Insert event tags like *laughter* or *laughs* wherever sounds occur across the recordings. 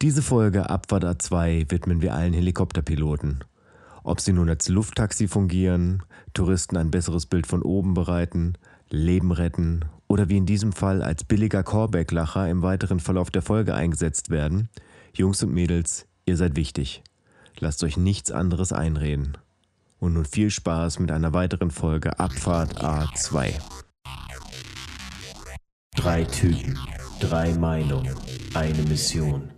Diese Folge Abfahrt A2 widmen wir allen Helikopterpiloten. Ob sie nun als Lufttaxi fungieren, Touristen ein besseres Bild von oben bereiten, Leben retten oder wie in diesem Fall als billiger Callback-Lacher im weiteren Verlauf der Folge eingesetzt werden, Jungs und Mädels, ihr seid wichtig. Lasst euch nichts anderes einreden. Und nun viel Spaß mit einer weiteren Folge Abfahrt A2. Drei Typen, drei Meinungen, eine Mission.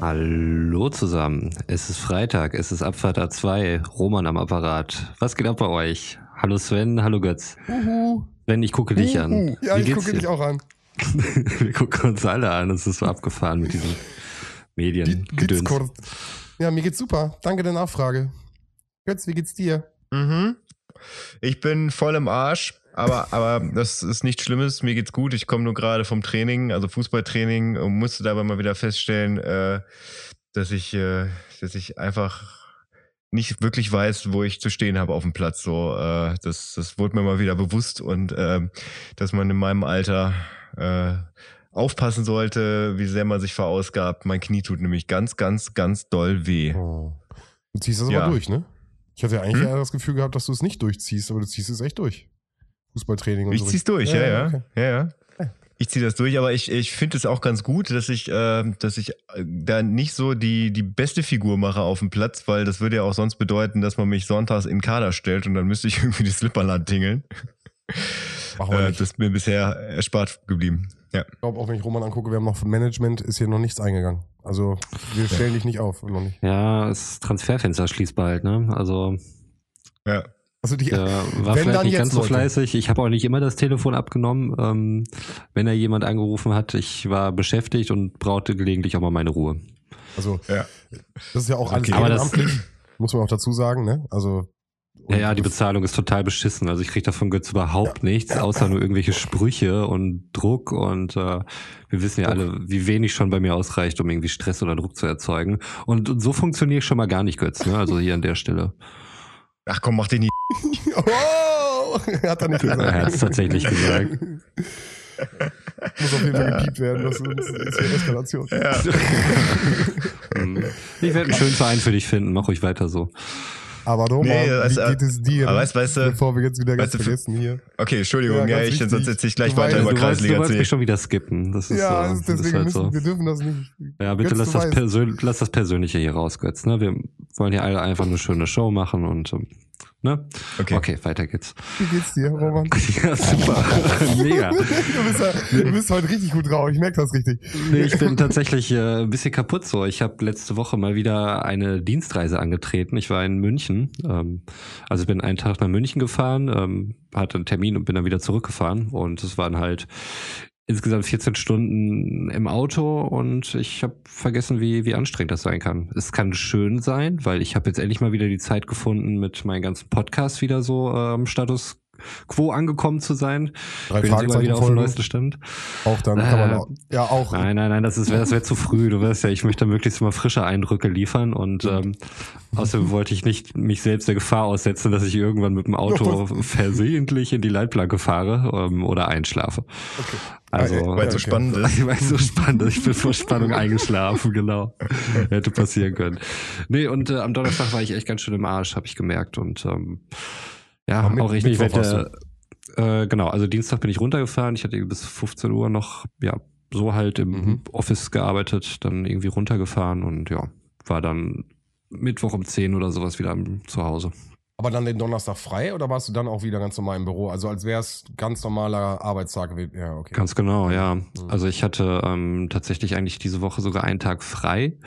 Hallo zusammen. Es ist Freitag, es ist Abfahrt A2, Roman am Apparat. Was geht ab bei euch? Hallo Sven, hallo Götz. Uhu. Sven, ich gucke dich an. Ja, Wie ich geht's gucke dir? dich auch an. *laughs* Wir gucken uns alle an, es ist so abgefahren mit diesen Medien. Discord. Ja, mir geht's super. Danke der Nachfrage. Götz, wie geht's dir? Mhm. Ich bin voll im Arsch, aber, aber das ist nichts Schlimmes. Mir geht's gut. Ich komme nur gerade vom Training, also Fußballtraining, und musste dabei mal wieder feststellen, äh, dass ich, äh, dass ich einfach nicht wirklich weiß, wo ich zu stehen habe auf dem Platz. So, äh, das, das wurde mir mal wieder bewusst und ähm, dass man in meinem Alter äh, aufpassen sollte, wie sehr man sich verausgabt. Mein Knie tut nämlich ganz, ganz, ganz doll weh. Oh. Du ziehst das Ja. aber durch, ne? Ich hatte ja eigentlich Hm? eher das Gefühl gehabt, dass du es nicht durchziehst, aber du ziehst es echt durch. Fußballtraining und Ich so. zieh's durch, ja, ja. okay. ja, ja. Ich ziehe das durch, aber ich, ich finde es auch ganz gut, dass ich, äh, dass ich äh, da nicht so die, die beste Figur mache auf dem Platz, weil das würde ja auch sonst bedeuten, dass man mich sonntags in den Kader stellt und dann müsste ich *laughs* irgendwie die Slipperland tingeln. Äh, das ist mir bisher erspart geblieben. Ja. Ich glaube, auch wenn ich Roman angucke, wir haben noch Management, ist hier noch nichts eingegangen. Also, wir stellen dich nicht auf. Noch nicht. Ja, das Transferfenster schließt bald, ne? Also Ja. Also, die, der war Wenn vielleicht nicht ganz so Leute. fleißig. Ich habe auch nicht immer das Telefon abgenommen, ähm, wenn er jemand angerufen hat. Ich war beschäftigt und brauchte gelegentlich auch mal meine Ruhe. also, Ja. das ist ja auch alles Okay. Aber das- ehrenamtlich. Muss man auch dazu sagen, ne? Also. Ja, ja, die Bezahlung ist total beschissen. Also ich kriege davon Götz überhaupt nichts, außer nur irgendwelche Sprüche und Druck. Und äh, wir wissen ja alle, wie wenig schon bei mir ausreicht, um irgendwie Stress oder Druck zu erzeugen. Und, und so funktioniere ich schon mal gar nicht, Götz. Ne? Also hier an der Stelle. Ach komm, mach den nie. *laughs* Oh! *laughs* Hat er nicht gesagt. Er hat's tatsächlich gesagt. *laughs* Muss auf jeden Fall gepiept werden. Das ist, das ist Eskalation. Ja. Ich werde einen schönen Verein für dich finden. Mach ruhig weiter so. Aber Roman, Nee, das- wie geht es dir? aber weißt- weißt du- Bevor wir jetzt wieder ganz weißt du, vergessen hier. Okay, Entschuldigung, Ja, ja, ich, sonst setze ich gleich Du weiter weißt, über du, wolltest, du wolltest mich schon wieder skippen. Das ist, Ja, so, das das ist deswegen halt müssen, so. wir dürfen das nicht. Ja, bitte Götz, lass das, weißt. Persön lass das Persönliche hier raus, Götz. Ne? Wir wollen hier alle einfach eine schöne Show machen und ähm, ne? Okay. okay, weiter geht's. Wie geht's dir, Roman? *laughs* Ja, super. *laughs* Mega. du, bist ja, du bist heute richtig gut drauf. Ich merke das richtig. Nee, ich bin tatsächlich äh, ein bisschen kaputt so. Ich habe letzte Woche mal wieder eine Dienstreise angetreten. Ich war in München. Ähm, also bin einen Tag nach München gefahren, ähm, hatte einen Termin und bin dann wieder zurückgefahren. Und es waren halt insgesamt 14 Stunden im Auto und ich habe vergessen, wie, wie anstrengend das sein kann. Es kann schön sein, weil ich habe jetzt endlich mal wieder die Zeit gefunden, mit meinen ganzen Podcasts wieder so ähm, Status quo angekommen zu sein. Drei bin jetzt immer wieder auf dem neuesten Stand. Auch dann kann man Äh, auch, ja auch. Nein, nein, nein, das ist das wäre zu früh. Du weißt ja, ich möchte möglichst mal frische Eindrücke liefern und ähm, außerdem wollte ich nicht mich selbst der Gefahr aussetzen, dass ich irgendwann mit dem Auto versehentlich in die Leitplanke fahre ähm, oder einschlafe. Okay. Also Weil es so Okay. spannend ist. *laughs* weil es so spannend ist. Ich bin vor Spannung eingeschlafen, genau. Hätte passieren können. Nee, und äh, am Donnerstag war ich echt ganz schön im Arsch, habe ich gemerkt. Und ähm, ja, Mit- auch warst wette. Äh, genau, also Dienstag bin ich runtergefahren. Ich hatte bis 15 Uhr noch, ja, so halt im Mhm. Office gearbeitet, dann irgendwie runtergefahren und ja, war dann Mittwoch um 10 oder sowas wieder zu Hause. Aber dann den Donnerstag frei oder warst du dann auch wieder ganz normal im Büro? Also als wäre es ganz normaler Arbeitstag gewesen. Ja, okay. Ganz genau, ja. Also ich hatte ähm, tatsächlich eigentlich diese Woche sogar einen Tag frei.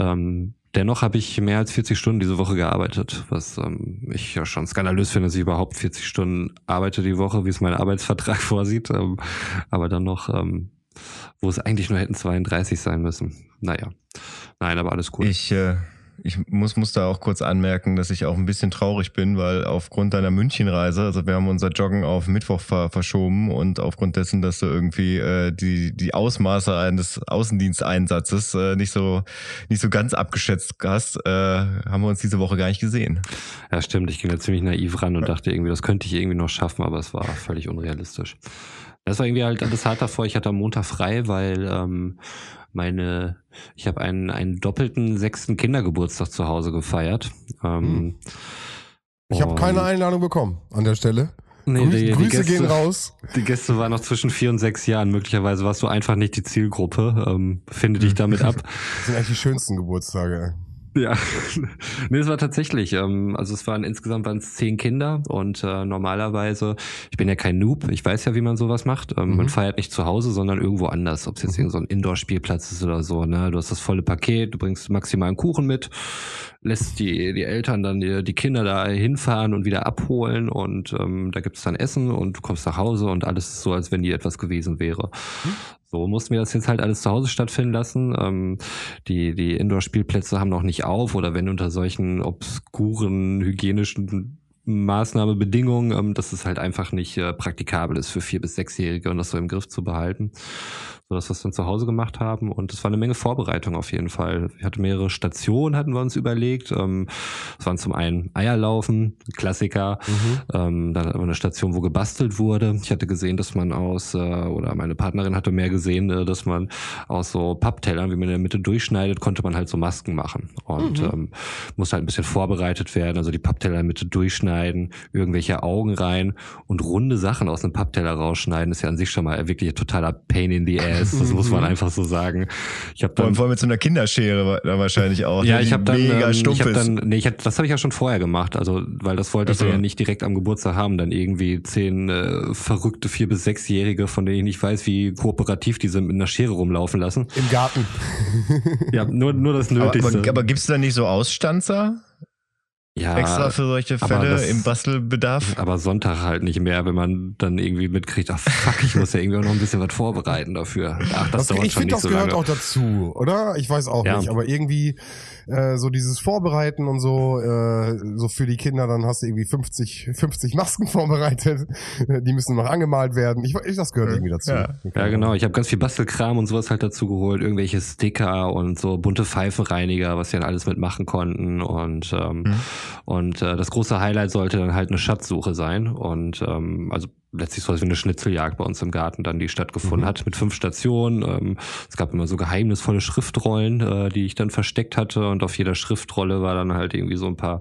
Ähm, dennoch habe ich mehr als 40 Stunden diese Woche gearbeitet, was ähm, ich ja schon skandalös finde, dass ich überhaupt 40 Stunden arbeite die Woche, wie es mein Arbeitsvertrag *laughs* vorsieht. Ähm, aber dann noch ähm, wo es eigentlich nur hätten 32 sein müssen. Naja, nein, aber alles gut. Ich, äh, ich muss, muss da auch kurz anmerken, dass ich auch ein bisschen traurig bin, weil aufgrund deiner Münchenreise, also wir haben unser Joggen auf Mittwoch ver verschoben und aufgrund dessen, dass du irgendwie äh, die, die Ausmaße eines Außendiensteinsatzes äh, nicht so nicht so ganz abgeschätzt hast, äh, haben wir uns diese Woche gar nicht gesehen. Ja, stimmt. Ich ging da ziemlich naiv ran und dachte irgendwie, das könnte ich irgendwie noch schaffen, aber es war völlig unrealistisch. Das war irgendwie halt alles hart davor. Ich hatte am Montag frei, weil ähm, meine, ich habe einen, einen doppelten sechsten Kindergeburtstag zu Hause gefeiert. Ähm, Ich habe keine Einladung bekommen an der Stelle. Nee, Grüß, die, die Grüße Gäste, gehen raus. Die Gäste waren noch zwischen vier und sechs Jahren. Möglicherweise warst du einfach nicht die Zielgruppe. Ähm, finde dich damit ab. Das sind eigentlich die schönsten Geburtstage. Ja, *laughs* nee, es war tatsächlich, ähm, also es waren insgesamt waren es zehn Kinder und äh, normalerweise, ich bin ja kein Noob, ich weiß ja, wie man sowas macht. Ähm, Mhm. Man feiert nicht zu Hause, sondern irgendwo anders, ob es jetzt Mhm. irgend so ein Indoor-Spielplatz ist oder so. Ne? Du hast das volle Paket, du bringst maximal einen Kuchen mit, lässt die, die Eltern dann die, die Kinder da hinfahren und wieder abholen und ähm, da gibt es dann Essen und du kommst nach Hause und alles ist so, als wenn nie etwas gewesen wäre. So mussten wir das jetzt halt alles zu Hause stattfinden lassen. Ähm, die, die Indoor-Spielplätze haben noch nicht auf oder wenn unter solchen obskuren hygienischen Maßnahmebedingungen, ähm, dass es halt einfach nicht äh, praktikabel ist für vier bis sechsjährige und das so im Griff zu behalten, so dass wir es dann zu Hause gemacht haben und es war eine Menge Vorbereitung auf jeden Fall. Wir hatten mehrere Stationen, hatten wir uns überlegt. Ähm, es waren zum einen Eierlaufen, Klassiker, ähm, dann hatten wir eine Station, wo gebastelt wurde. Ich hatte gesehen, dass man aus, äh, oder meine Partnerin hatte mehr gesehen, äh, dass man aus so Papptellern, wie man in der Mitte durchschneidet, konnte man halt so Masken machen. Und Mhm. ähm, musste halt ein bisschen vorbereitet werden, also die Pappteller in der Mitte durchschneiden, irgendwelche Augen rein und runde Sachen aus einem Pappteller rausschneiden, ist ja an sich schon mal wirklich ein totaler Pain in the ass. Das muss man einfach so sagen. Ich habe allem, dann vor allem mit so einer Kinderschere wahrscheinlich auch. ja, ne, ich habe dann, mega ähm, ich hab dann, nee, ich hab, das habe ich ja schon vorher gemacht, also weil das wollte ich Ach so. dann ja nicht direkt am Geburtstag haben, dann irgendwie zehn äh, verrückte vier bis sechsjährige, von denen ich nicht weiß, wie kooperativ die sind, mit einer Schere rumlaufen lassen. Im Garten. Ja, nur nur das aber Nötigste. aber, aber gibt es da nicht so Ausstanzer ja, extra für solche aber Fälle das- im Bastelbedarf? aber Sonntag halt nicht mehr, wenn man dann irgendwie mitkriegt, ach fuck, ich muss ja irgendwie auch noch ein bisschen was vorbereiten dafür. Ach, das, Das, dauert ich schon finde, nicht das so gehört lange. auch dazu, oder? Ich weiß auch Ja. nicht, aber irgendwie äh, so dieses Vorbereiten und so, äh, so für die Kinder, dann hast du irgendwie 50, 50 Masken *laughs* vorbereitet, die müssen noch angemalt werden. Ich, ich das gehört irgendwie dazu. Ja. Ja, genau. Ich habe ganz viel Bastelkram und sowas halt dazu geholt. Irgendwelche Sticker und so bunte Pfeifenreiniger, was wir dann alles mitmachen konnten. Und, ähm, Mhm. und äh, das große Highlight sollte dann halt eine Schatzsuche sein. Und ähm, also letztlich so wie eine Schnitzeljagd bei uns im Garten dann, die stattgefunden Mhm. hat mit fünf Stationen. Ähm, es gab immer so geheimnisvolle Schriftrollen, äh, die ich dann versteckt hatte. Und auf jeder Schriftrolle war dann halt irgendwie so ein paar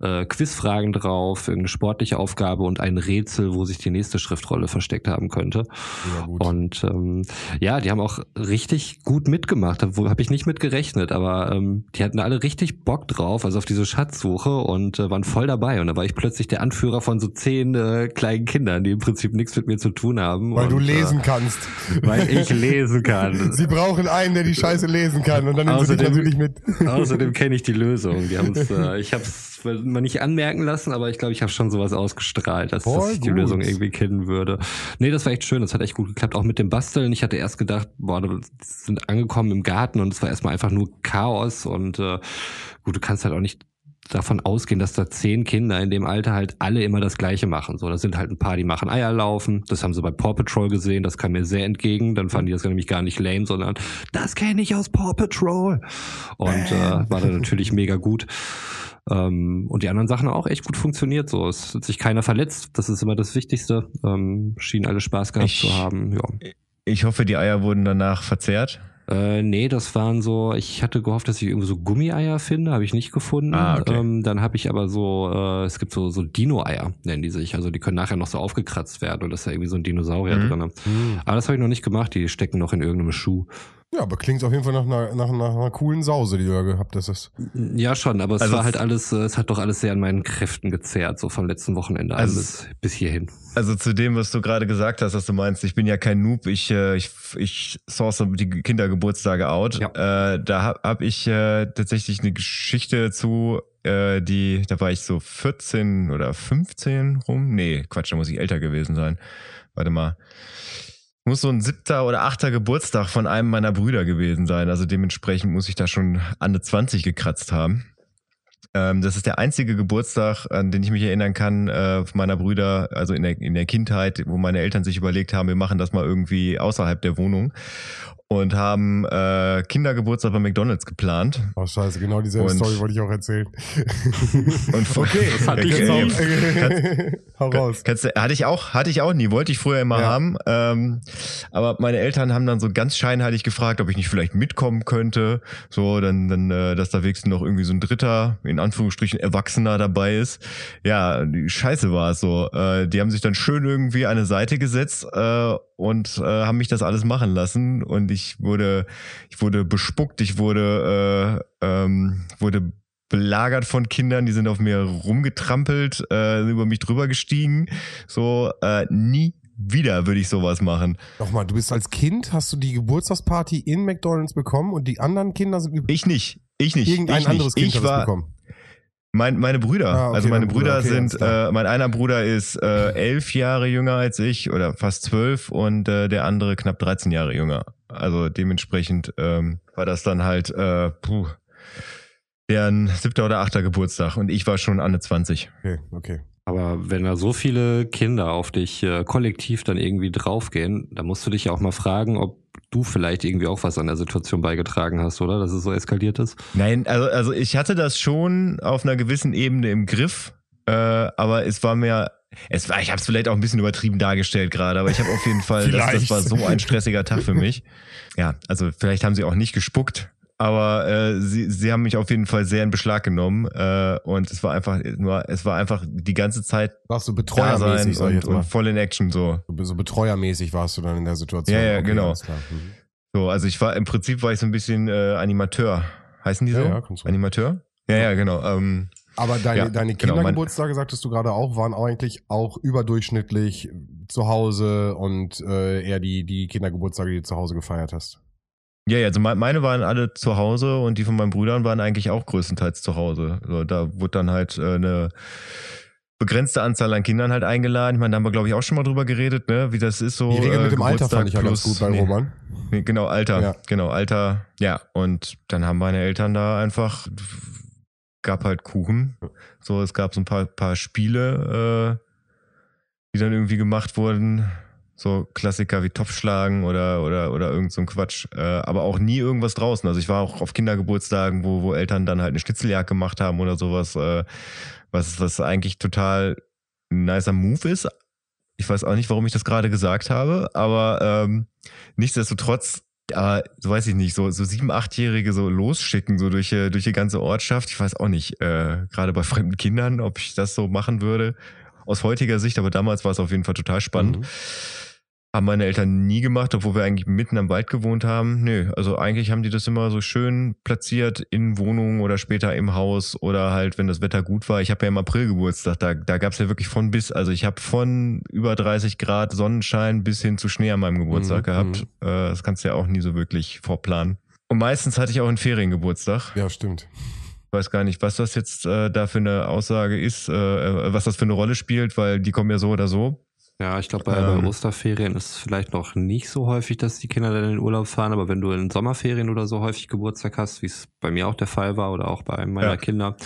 äh, Quizfragen drauf, irgendeine sportliche Aufgabe und ein Rätsel, wo sich die nächste Schriftrolle versteckt haben könnte. Ja. Und ähm, ja, die haben auch richtig gut mitgemacht. Da habe ich nicht mit gerechnet, aber ähm, die hatten alle richtig Bock drauf, also auf diese Schatzsuche und äh, waren voll dabei. Und da war ich plötzlich der Anführer von so zehn äh, kleinen Kindern, die im Prinzip nichts mit mir zu tun haben. Weil und, du lesen Äh, kannst. weil ich lesen kann. *laughs* Sie brauchen einen, der die Scheiße lesen kann und dann nehmen sie dich Außerdem- natürlich mit. Außerdem kenne ich die Lösung. Die haben's, *laughs* äh, ich habe es mal nicht anmerken lassen, aber ich glaube, ich habe schon sowas ausgestrahlt, dass, dass ich die. Lösung irgendwie kennen würde. Nee, das war echt schön. Das hat echt gut geklappt. Auch mit dem Basteln. Ich hatte erst gedacht, boah, wir sind angekommen im Garten und es war erstmal einfach nur Chaos. Und äh, gut, du kannst halt auch nicht davon ausgehen, dass da zehn Kinder in dem Alter halt alle immer das Gleiche machen. So, da sind halt ein paar, die machen Eierlaufen. Das haben sie bei Paw Patrol gesehen. Das kam mir sehr entgegen. Dann fanden die das nämlich gar nicht lame, sondern das kenne ich aus Paw Patrol. Und äh, war dann natürlich mega gut. Ähm, und die anderen Sachen auch echt gut funktioniert. So, es hat sich keiner verletzt. Das ist immer das Wichtigste. Ähm, schienen alle Spaß gehabt Ich- zu haben. Ja. Ich hoffe, die Eier wurden danach verzehrt. Äh, nee, das waren so, ich hatte gehofft, dass ich irgendwo so Gummieier finde, habe ich nicht gefunden. Ah, okay. ähm, dann habe ich aber so, äh, es gibt so, so Dino-Eier, nennen die sich. Also die können nachher noch so aufgekratzt werden und das ist ja irgendwie so ein Dinosaurier Mhm. drin. Aber das habe ich noch nicht gemacht, die stecken noch in irgendeinem Schuh. Ja, aber klingt auf jeden Fall nach einer, nach, nach einer coolen Sause, die du da gehabt hast. Ja, schon, aber es Also war halt es- alles, äh, es hat doch alles sehr an meinen Kräften gezerrt, so vom letzten Wochenende an Also bis, bis hierhin. Also zu dem, was du gerade gesagt hast, dass du meinst, ich bin ja kein Noob, ich, äh, ich, ich source die Kindergeburtstage out. Ja. Äh, da habe hab ich äh, tatsächlich eine Geschichte zu, äh, die, da war ich so 14 oder 15 rum. Nee, Quatsch, da muss ich älter gewesen sein. Warte mal. Muss so ein siebter oder achter Geburtstag von einem meiner Brüder gewesen sein. Also dementsprechend muss ich da schon an eine 20 gekratzt haben. Ähm, das ist der einzige Geburtstag, an den ich mich erinnern kann, äh, meiner Brüder, also in der, in der Kindheit, wo meine Eltern sich überlegt haben, wir machen das mal irgendwie außerhalb der Wohnung und haben äh, Kindergeburtstag bei McDonalds geplant. Oh scheiße, genau dieselbe Und- Story wollte ich auch erzählen. Und Okay, *laughs* Das hatte ich jetzt auch- Hau raus. Kannst hatte ich auch, hatte ich auch nie, wollte ich früher immer Ja. haben. Ähm, aber meine Eltern haben dann so ganz scheinheilig gefragt, ob ich nicht vielleicht mitkommen könnte. So, dann, dann, äh, dass da wenigstens noch irgendwie so ein dritter, in Anführungsstrichen, Erwachsener dabei ist. Ja, die Scheiße war es so. Äh, die haben sich dann schön irgendwie an eine Seite gesetzt äh, und äh, haben mich das alles machen lassen. Und ich wurde, ich wurde bespuckt, ich wurde, äh, ähm, wurde belagert von Kindern, die sind auf mir rumgetrampelt, äh, über mich drüber gestiegen. So, äh, nie wieder würde ich sowas machen. Nochmal, du bist als Kind, hast du die Geburtstagsparty in McDonalds bekommen und die anderen Kinder sind Ich nicht. Ich nicht. irgendein ich anderes nicht. Kind ich war, bekommen. Mein, meine Brüder, Ah, okay, also meine Bruder, Brüder okay, sind, äh, mein einer Bruder ist äh, elf Jahre jünger als ich oder fast zwölf und äh, der andere knapp 13 Jahre jünger. Also dementsprechend ähm, war das dann halt äh, puh, deren siebter oder achter Geburtstag und ich war schon Anne 20. Okay, okay. Aber wenn da so viele Kinder auf dich äh, kollektiv dann irgendwie draufgehen, dann musst du dich ja auch mal fragen, ob du vielleicht irgendwie auch was an der Situation beigetragen hast, oder? Dass es so eskaliert ist. Nein, also, also ich hatte das schon auf einer gewissen Ebene im Griff, äh, aber es war mir, es war, ich habe es vielleicht auch ein bisschen übertrieben dargestellt gerade, aber ich habe auf jeden Fall, das, das war so ein stressiger Tag für mich. Ja, also vielleicht haben sie auch nicht gespuckt, aber äh, sie, sie haben mich auf jeden Fall sehr in Beschlag genommen äh, und es war einfach nur, es war einfach die ganze Zeit Warst du betreuermäßig, und, und voll in Action so. So betreuermäßig warst du dann in der Situation. Ja, ja, genau. alles klar. Mhm. So, also ich war im Prinzip war ich so ein bisschen äh, Animateur. Heißen die so? Ja, ja, du. Animateur? Ja, ja, genau. Ähm, Aber deine, Ja, deine genau, Kindergeburtstage, sagtest du gerade auch, waren eigentlich auch überdurchschnittlich zu Hause und äh, eher die, die Kindergeburtstage, die du zu Hause gefeiert hast. Ja, ja, also me- meine waren alle zu Hause und die von meinen Brüdern waren eigentlich auch größtenteils zu Hause. So, da wurde dann halt äh, eine begrenzte Anzahl an Kindern halt eingeladen. Ich meine, da haben wir, glaube ich, auch schon mal drüber geredet, ne? wie das ist so. Die Regel äh, mit dem Alter fand ich ja ganz plus- gut bei nee, Roman. Nee, genau, Alter. Ja. Genau, Alter. Ja, und dann haben meine Eltern da einfach, gab halt Kuchen. So, es gab so ein paar, paar Spiele, äh, die dann irgendwie gemacht wurden. So Klassiker wie Topfschlagen oder, oder, oder irgend so ein Quatsch. Äh, aber auch nie irgendwas draußen. Also ich war auch auf Kindergeburtstagen, wo, wo Eltern dann halt eine Schnitzeljagd gemacht haben oder sowas, äh, was, was eigentlich total ein nicer Move ist. Ich weiß auch nicht, warum ich das gerade gesagt habe, aber ähm, nichtsdestotrotz, äh, so weiß ich nicht, so, so sieben, achtjährige so losschicken, so durch, äh, durch die ganze Ortschaft. Ich weiß auch nicht, äh, gerade bei fremden Kindern, ob ich das so machen würde. Aus heutiger Sicht, aber damals war es auf jeden Fall total spannend. Mhm. Haben meine Eltern nie gemacht, obwohl wir eigentlich mitten am Wald gewohnt haben. Nö, also eigentlich haben die das immer so schön platziert in Wohnungen oder später im Haus oder halt, wenn das Wetter gut war. Ich habe ja im April Geburtstag, da, da gab es ja wirklich von bis, also ich habe von über 30 Grad Sonnenschein bis hin zu Schnee an meinem Geburtstag Mhm, gehabt. Äh, das kannst du ja auch nie so wirklich vorplanen. Und meistens hatte ich auch einen Feriengeburtstag. Ja, stimmt. Ich weiß gar nicht, was das jetzt äh, da für eine Aussage ist, äh, was das für eine Rolle spielt, weil die kommen ja so oder so. Ja, ich glaube, bei, Ähm. bei Osterferien ist es vielleicht noch nicht so häufig, dass die Kinder dann in den Urlaub fahren, aber wenn du in Sommerferien oder so häufig Geburtstag hast, wie es bei mir auch der Fall war oder auch bei einem meiner Ja. Kinder,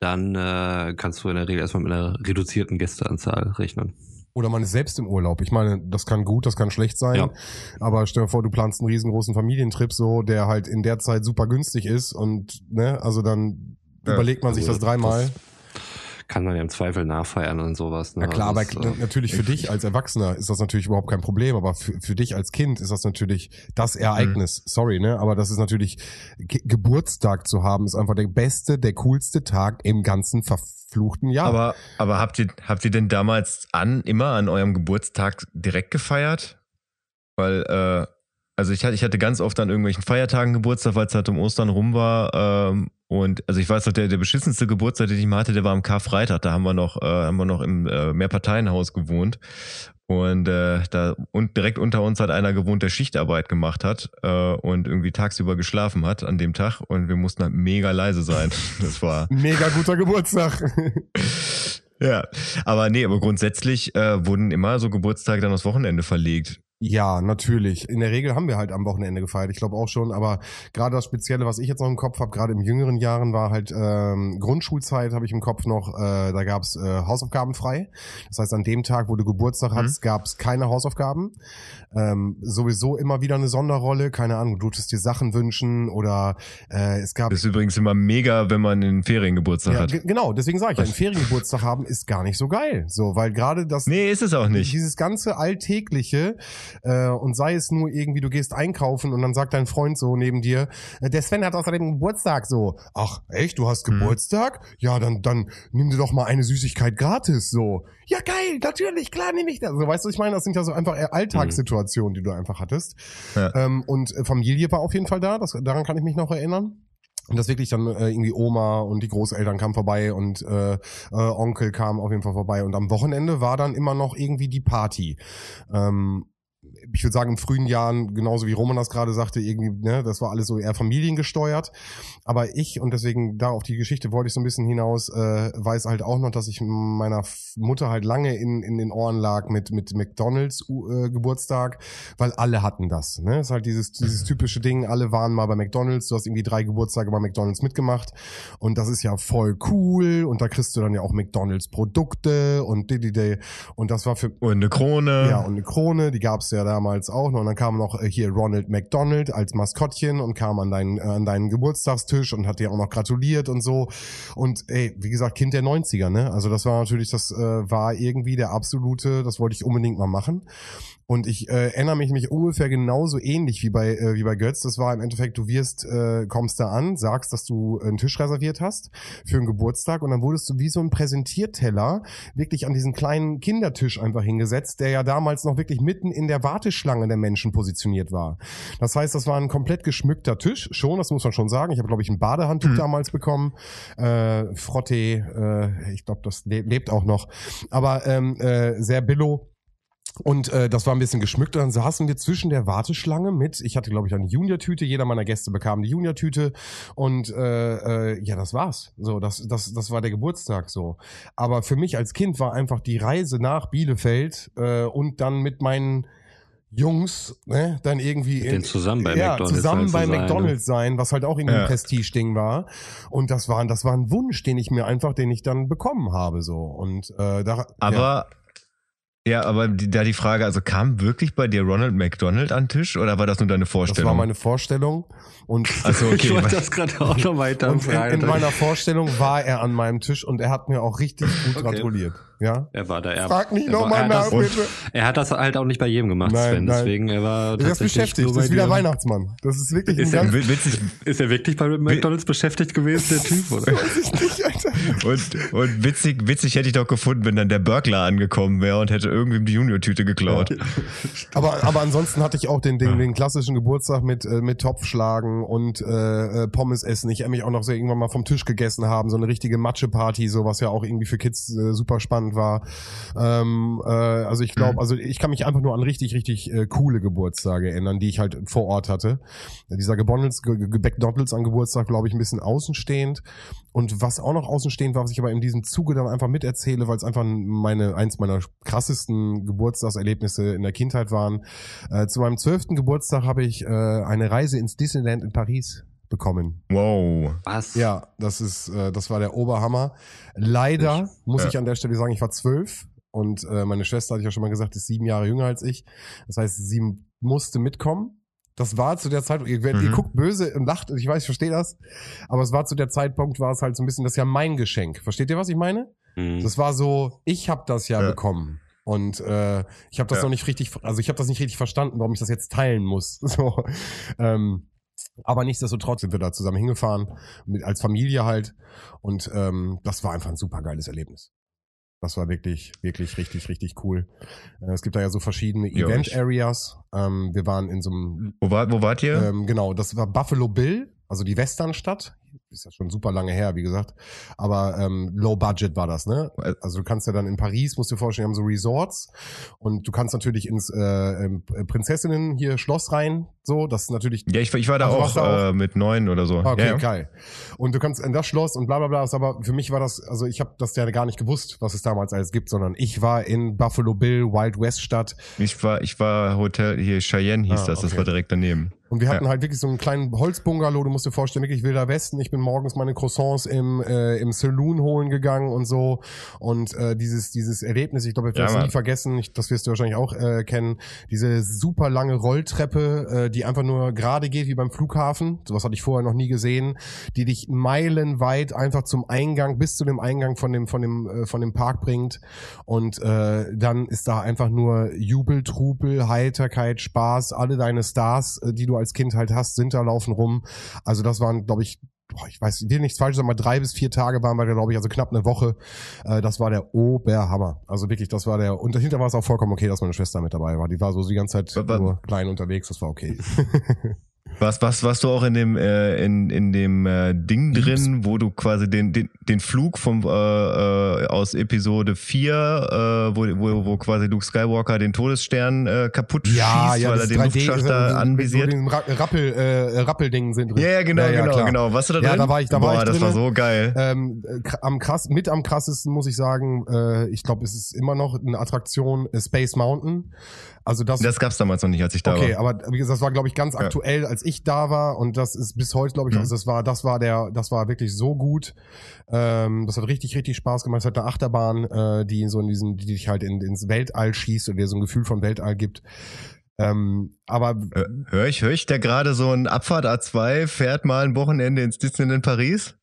dann äh, kannst du in der Regel erstmal mit einer reduzierten Gästeanzahl rechnen. Oder man ist selbst im Urlaub. Ich meine, das kann gut, das kann schlecht sein. Ja. Aber stell dir vor, du planst einen riesengroßen Familientrip so, der halt in der Zeit super günstig ist und, ne, also dann Ja, überlegt man sich Also das dreimal. das Kann man ja im Zweifel nachfeiern und sowas. Ne? Ja klar, aber Das, äh, natürlich für *laughs* dich als Erwachsener ist das natürlich überhaupt kein Problem, aber für, für dich als Kind ist das natürlich das Ereignis. Sorry, ne? Aber das ist natürlich, Ge Geburtstag zu haben, ist einfach der beste, der coolste Tag im ganzen verfluchten Jahr. Aber, aber habt ihr, habt ihr denn damals an, immer an eurem Geburtstag direkt gefeiert? Weil, äh, also ich hatte, ich hatte ganz oft an irgendwelchen Feiertagen Geburtstag, weil es halt um Ostern rum war. Ähm, und also ich weiß noch, der, der beschissenste Geburtstag, den ich mal hatte, der war am Karfreitag. Da haben wir noch, äh, haben wir noch im äh, Mehrparteienhaus gewohnt. Und äh, da und direkt unter uns hat einer gewohnt, der Schichtarbeit gemacht hat äh, und irgendwie tagsüber geschlafen hat an dem Tag. Und wir mussten halt mega leise sein. *laughs* Das war Mega guter Geburtstag. *laughs* ja, aber nee, aber grundsätzlich äh, wurden immer so Geburtstage dann aufs Wochenende verlegt. Ja, natürlich. In der Regel haben wir halt am Wochenende gefeiert. Ich glaube auch schon. Aber gerade das Spezielle, was ich jetzt noch im Kopf habe, gerade in jüngeren Jahren, war halt ähm, Grundschulzeit, habe ich im Kopf noch. Äh, da gab's äh, Hausaufgaben frei. Das heißt, an dem Tag, wo du Geburtstag Mhm. hattest, gab's keine Hausaufgaben. Ähm, sowieso immer wieder eine Sonderrolle. Keine Ahnung, du durftest dir Sachen wünschen oder äh, es gab Das ist übrigens immer mega, wenn man einen Feriengeburtstag ja, hat. ge- genau, deswegen sage ich, *laughs* einen Feriengeburtstag haben ist gar nicht so geil. So, weil gerade das Nee, ist es auch nicht. dieses ganze Alltägliche äh, und sei es nur irgendwie, du gehst einkaufen und dann sagt dein Freund so neben dir, äh, der Sven hat außerdem Geburtstag so. Ach, echt? Du hast Mhm. Geburtstag? Ja, dann dann nimm dir doch mal eine Süßigkeit gratis so. Ja, geil, natürlich, klar nehme ich das. So, weißt du, ich meine, das sind ja so einfach Alltagssituationen, die du einfach hattest. Ja. Ähm, und äh, Familie war auf jeden Fall da, das, daran kann ich mich noch erinnern. Und das wirklich dann äh, irgendwie Oma und die Großeltern kamen vorbei und äh, äh, Onkel kam auf jeden Fall vorbei. Und am Wochenende war dann immer noch irgendwie die Party. Ähm, ich würde sagen, in frühen Jahren, genauso wie Roman das gerade sagte, irgendwie, ne, das war alles so eher familiengesteuert. Aber ich, und deswegen da auf die Geschichte wollte ich so ein bisschen hinaus, äh, weiß halt auch noch, dass ich meiner Mutter halt lange in, in den Ohren lag mit, mit McDonalds äh, Geburtstag, weil alle hatten das. Ne? Das ist halt dieses, dieses typische Ding, alle waren mal bei McDonalds, du hast irgendwie drei Geburtstage bei McDonalds mitgemacht und das ist ja voll cool und da kriegst du dann ja auch McDonalds Produkte und di, di, di. und das war für Und eine Krone. ja, und eine Krone, die gab's ja damals auch noch. Und dann kam noch äh, hier Ronald McDonald als Maskottchen und kam an deinen, äh, an deinen Geburtstagstisch und hat dir auch noch gratuliert und so. Und ey, wie gesagt, Kind der 90er, ne? Also das war natürlich, das äh, war irgendwie der absolute, das wollte ich unbedingt mal machen. Und ich äh, erinnere mich, mich ungefähr genauso ähnlich wie bei, äh, wie bei Götz. Das war im Endeffekt, du wirst, äh, kommst da an, sagst, dass du einen Tisch reserviert hast für einen Geburtstag und dann wurdest du wie so ein Präsentierteller wirklich an diesen kleinen Kindertisch einfach hingesetzt, der ja damals noch wirklich mitten in der Warteschlange der Menschen positioniert war. Das heißt, das war ein komplett geschmückter Tisch, schon, das muss man schon sagen. Ich habe, glaube ich, ein Badehandtuch Hm. damals bekommen. Äh, Frotte, äh, ich glaube, das le lebt auch noch. Aber ähm, äh, sehr billo. Und äh, das war ein bisschen geschmückt. Und dann saßen wir zwischen der Warteschlange mit, ich hatte, glaube ich, eine Junior-Tüte. Jeder meiner Gäste bekam eine Junior-Tüte. Und äh, äh, ja, das war's. So, das, das, das war der Geburtstag so. Aber für mich als Kind war einfach die Reise nach Bielefeld äh, und dann mit meinen Jungs, ne, dann irgendwie Mit denen zusammen bei ja, McDonald's zusammen halt bei sein, McDonald's sein, was halt auch irgendwie Ja. ein Prestige-Ding war. Und das war, das war ein Wunsch, den ich mir einfach, den ich dann bekommen habe, so. Und äh, da. Aber ja, aber die, da die Frage, also kam wirklich bei dir Ronald McDonald an den Tisch oder war das nur deine Das Vorstellung? war meine Vorstellung. Und, also Ich okay, wollte das gerade auch noch weiter und in, in meiner Vorstellung war er an meinem Tisch und er hat mir auch richtig gut Okay. gratuliert. Ja? er war da. Er, Frag nicht er nochmal hat nach, das- bitte. Er hat das halt auch nicht bei jedem gemacht, Nein, Sven. nein. Deswegen, er war Der ist tatsächlich beschäftigt. Das ist wieder. Weihnachtsmann. Das ist wirklich Ist ein er witzig, Ist er wirklich bei McDonalds beschäftigt gewesen, der Typ, oder? *laughs* Weiß ich nicht, Alter. und, und witzig, witzig hätte ich doch gefunden, wenn dann der Burglar angekommen wäre und hätte irgendwem die Junior-Tüte geklaut. Aber, aber ansonsten hatte ich auch den, den, den klassischen Geburtstag mit, äh, mit Topfschlagen und äh, äh, Pommes essen. Ich erinnere mich auch noch so irgendwann mal vom Tisch gegessen haben, so eine richtige Mathe-Party, so was ja auch irgendwie für Kids äh, super spannend war. Ähm, äh, also ich glaube, Mhm. also ich kann mich einfach nur an richtig, richtig äh, coole Geburtstage erinnern, die ich halt vor Ort hatte. Dieser Gebondels, Ge- Ge- McDonalds an Geburtstag, glaube ich, ein bisschen außenstehend. Und was auch noch außenstehend war, was ich aber in diesem Zuge dann einfach miterzähle, weil es einfach meine, eins meiner krassesten Geburtstagserlebnisse in der Kindheit waren. Äh, zu meinem zwölften Geburtstag habe ich äh, eine Reise ins Disneyland in Paris bekommen. Wow. Was? Ja, das ist, äh, das war der Oberhammer. Leider muss Ja. ich an der Stelle sagen, ich war zwölf und äh, meine Schwester, hatte ich ja schon mal gesagt, ist sieben Jahre jünger als ich. Das heißt, sie musste mitkommen. Das war zu der Zeit, ihr, ihr Mhm. guckt böse und lacht, ich weiß, ich verstehe das, aber es war zu der Zeitpunkt, war es halt so ein bisschen, das ist ja mein Geschenk. Versteht ihr, was ich meine? Mhm. Das war so, ich habe das ja, Ja. bekommen. Und äh, ich habe das Ja. noch nicht richtig, also ich habe das nicht richtig verstanden, warum ich das jetzt teilen muss. *laughs* So, ähm, aber nichtsdestotrotz sind wir da zusammen hingefahren, mit, als Familie halt. Und ähm, das war einfach ein super geiles Erlebnis. Das war wirklich, wirklich richtig, richtig cool. Äh, es gibt da ja so verschiedene Ja, Event-Areas. Ähm, wir waren in so einem Wo, war, wo wart ihr? ähm, genau, das war Buffalo Bill, also die Westernstadt ist ja schon super lange her, wie gesagt. Aber ähm, Low Budget war das, ne? Also du kannst ja dann in Paris, musst dir vorstellen, haben so Resorts und du kannst natürlich ins äh, ähm, Prinzessinnen hier Schloss rein, so, das ist natürlich. Ja, ich, ich war da Also auch, du auch? Äh, mit neun oder so. Okay, ja, ja. geil. Und du kannst in das Schloss und bla bla bla, aber für mich war das, also ich habe das ja gar nicht gewusst, was es damals alles gibt, sondern ich war in Buffalo Bill, Wild West Stadt Ich war, ich war Hotel, hier Cheyenne hieß Ah, das, das okay. war direkt daneben. Und wir hatten Ja. halt wirklich so einen kleinen Holzbungalow, du musst dir vorstellen, wirklich wilder Westen. Ich bin morgens meine Croissants im, äh, im Saloon holen gegangen und so. Und äh, dieses, dieses Erlebnis, ich glaube, ich Ja, werde es nie Mann. vergessen, ich, das wirst du wahrscheinlich auch äh, kennen, diese super lange Rolltreppe, äh, die einfach nur gerade geht wie beim Flughafen. Sowas hatte ich vorher noch nie gesehen, die dich meilenweit einfach zum Eingang, bis zu dem Eingang von dem, von dem, äh, von dem Park bringt. Und äh, dann ist da einfach nur Jubel, Trubel, Heiterkeit, Spaß, alle deine Stars, äh, die du als Kind halt hast, sind da, laufen rum. Also das waren, glaube ich, boah, ich weiß, ich will nichts falsch sagen, mal drei bis vier Tage waren wir da, glaube ich, also knapp eine Woche. Äh, das war der Oberhammer. Also wirklich, das war der, und dahinter war es auch vollkommen okay, dass meine Schwester mit dabei war. Die war so die ganze Zeit nur klein unterwegs, das war okay. *laughs* Was, was, warst du auch in dem, äh, in, in dem äh, Ding drin, wo du quasi den, den, den Flug vom, äh, äh, aus Episode 4, äh, wo, wo, wo quasi Luke Skywalker den Todesstern äh, kaputt schießt, weil er den 3D Luftschacht da so anvisiert. So Ra Rappel, äh, Rappeldingen sind drin. Ja, ja, genau, genau, genau. Warst du da Ja, drin? da war ich- da war Boah, ich das war so geil. Ähm, äh, am krass, mit am krassesten muss ich sagen, äh, ich glaube, es ist immer noch eine Attraktion äh, Space Mountain. Also das, Das gab's damals noch nicht, als ich da okay, war. aber wie gesagt, das war glaube ich ganz Ja. aktuell, als ich da war und das ist bis heute glaube ich, also das war, das war der, das war wirklich so gut. Ähm, das hat richtig, richtig Spaß gemacht. Es hat eine Achterbahn, äh, die so in diesen, die dich halt in, ins Weltall schießt und dir so ein Gefühl von Weltall gibt. Ähm, aber Äh, Hör ich, hör ich da gerade so ein Abfahrt A2 fährt mal ein Wochenende ins Disneyland Paris?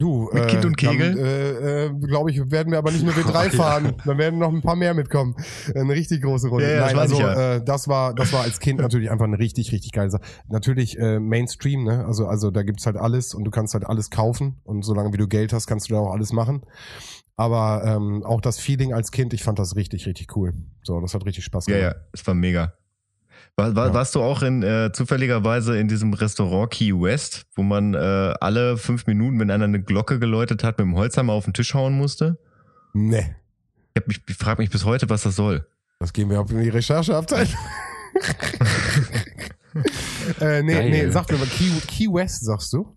Du, Mit Kind und Kegel? Äh, äh, glaube ich, werden wir aber nicht nur wir drei *laughs* fahren. Dann werden noch ein paar mehr mitkommen. Eine richtig große Runde. Ja, ja, das Nein, also ja. äh, das war, das war als Kind *laughs* natürlich einfach eine richtig, richtig geile Sache. Natürlich äh, Mainstream, ne? Also, also da gibt's halt alles und du kannst halt alles kaufen und solange wie du Geld hast, kannst du da auch alles machen. Aber ähm, auch das Feeling als Kind, ich fand das richtig, richtig cool. So, das hat richtig Spaß Ja, gemacht. ja, es war mega. War, war, Ja. Warst du auch in äh, zufälligerweise in diesem Restaurant Key West, wo man äh, alle fünf Minuten, wenn einer eine Glocke geläutet hat, mit dem Holzhammer auf den Tisch hauen musste? Nee. Ich, mich- ich frage mich bis heute, was das soll. Das gehen wir ab in die Rechercheabteilung. *laughs* äh, nee, Geil. nee, sag mir mal, Key, Key West sagst du?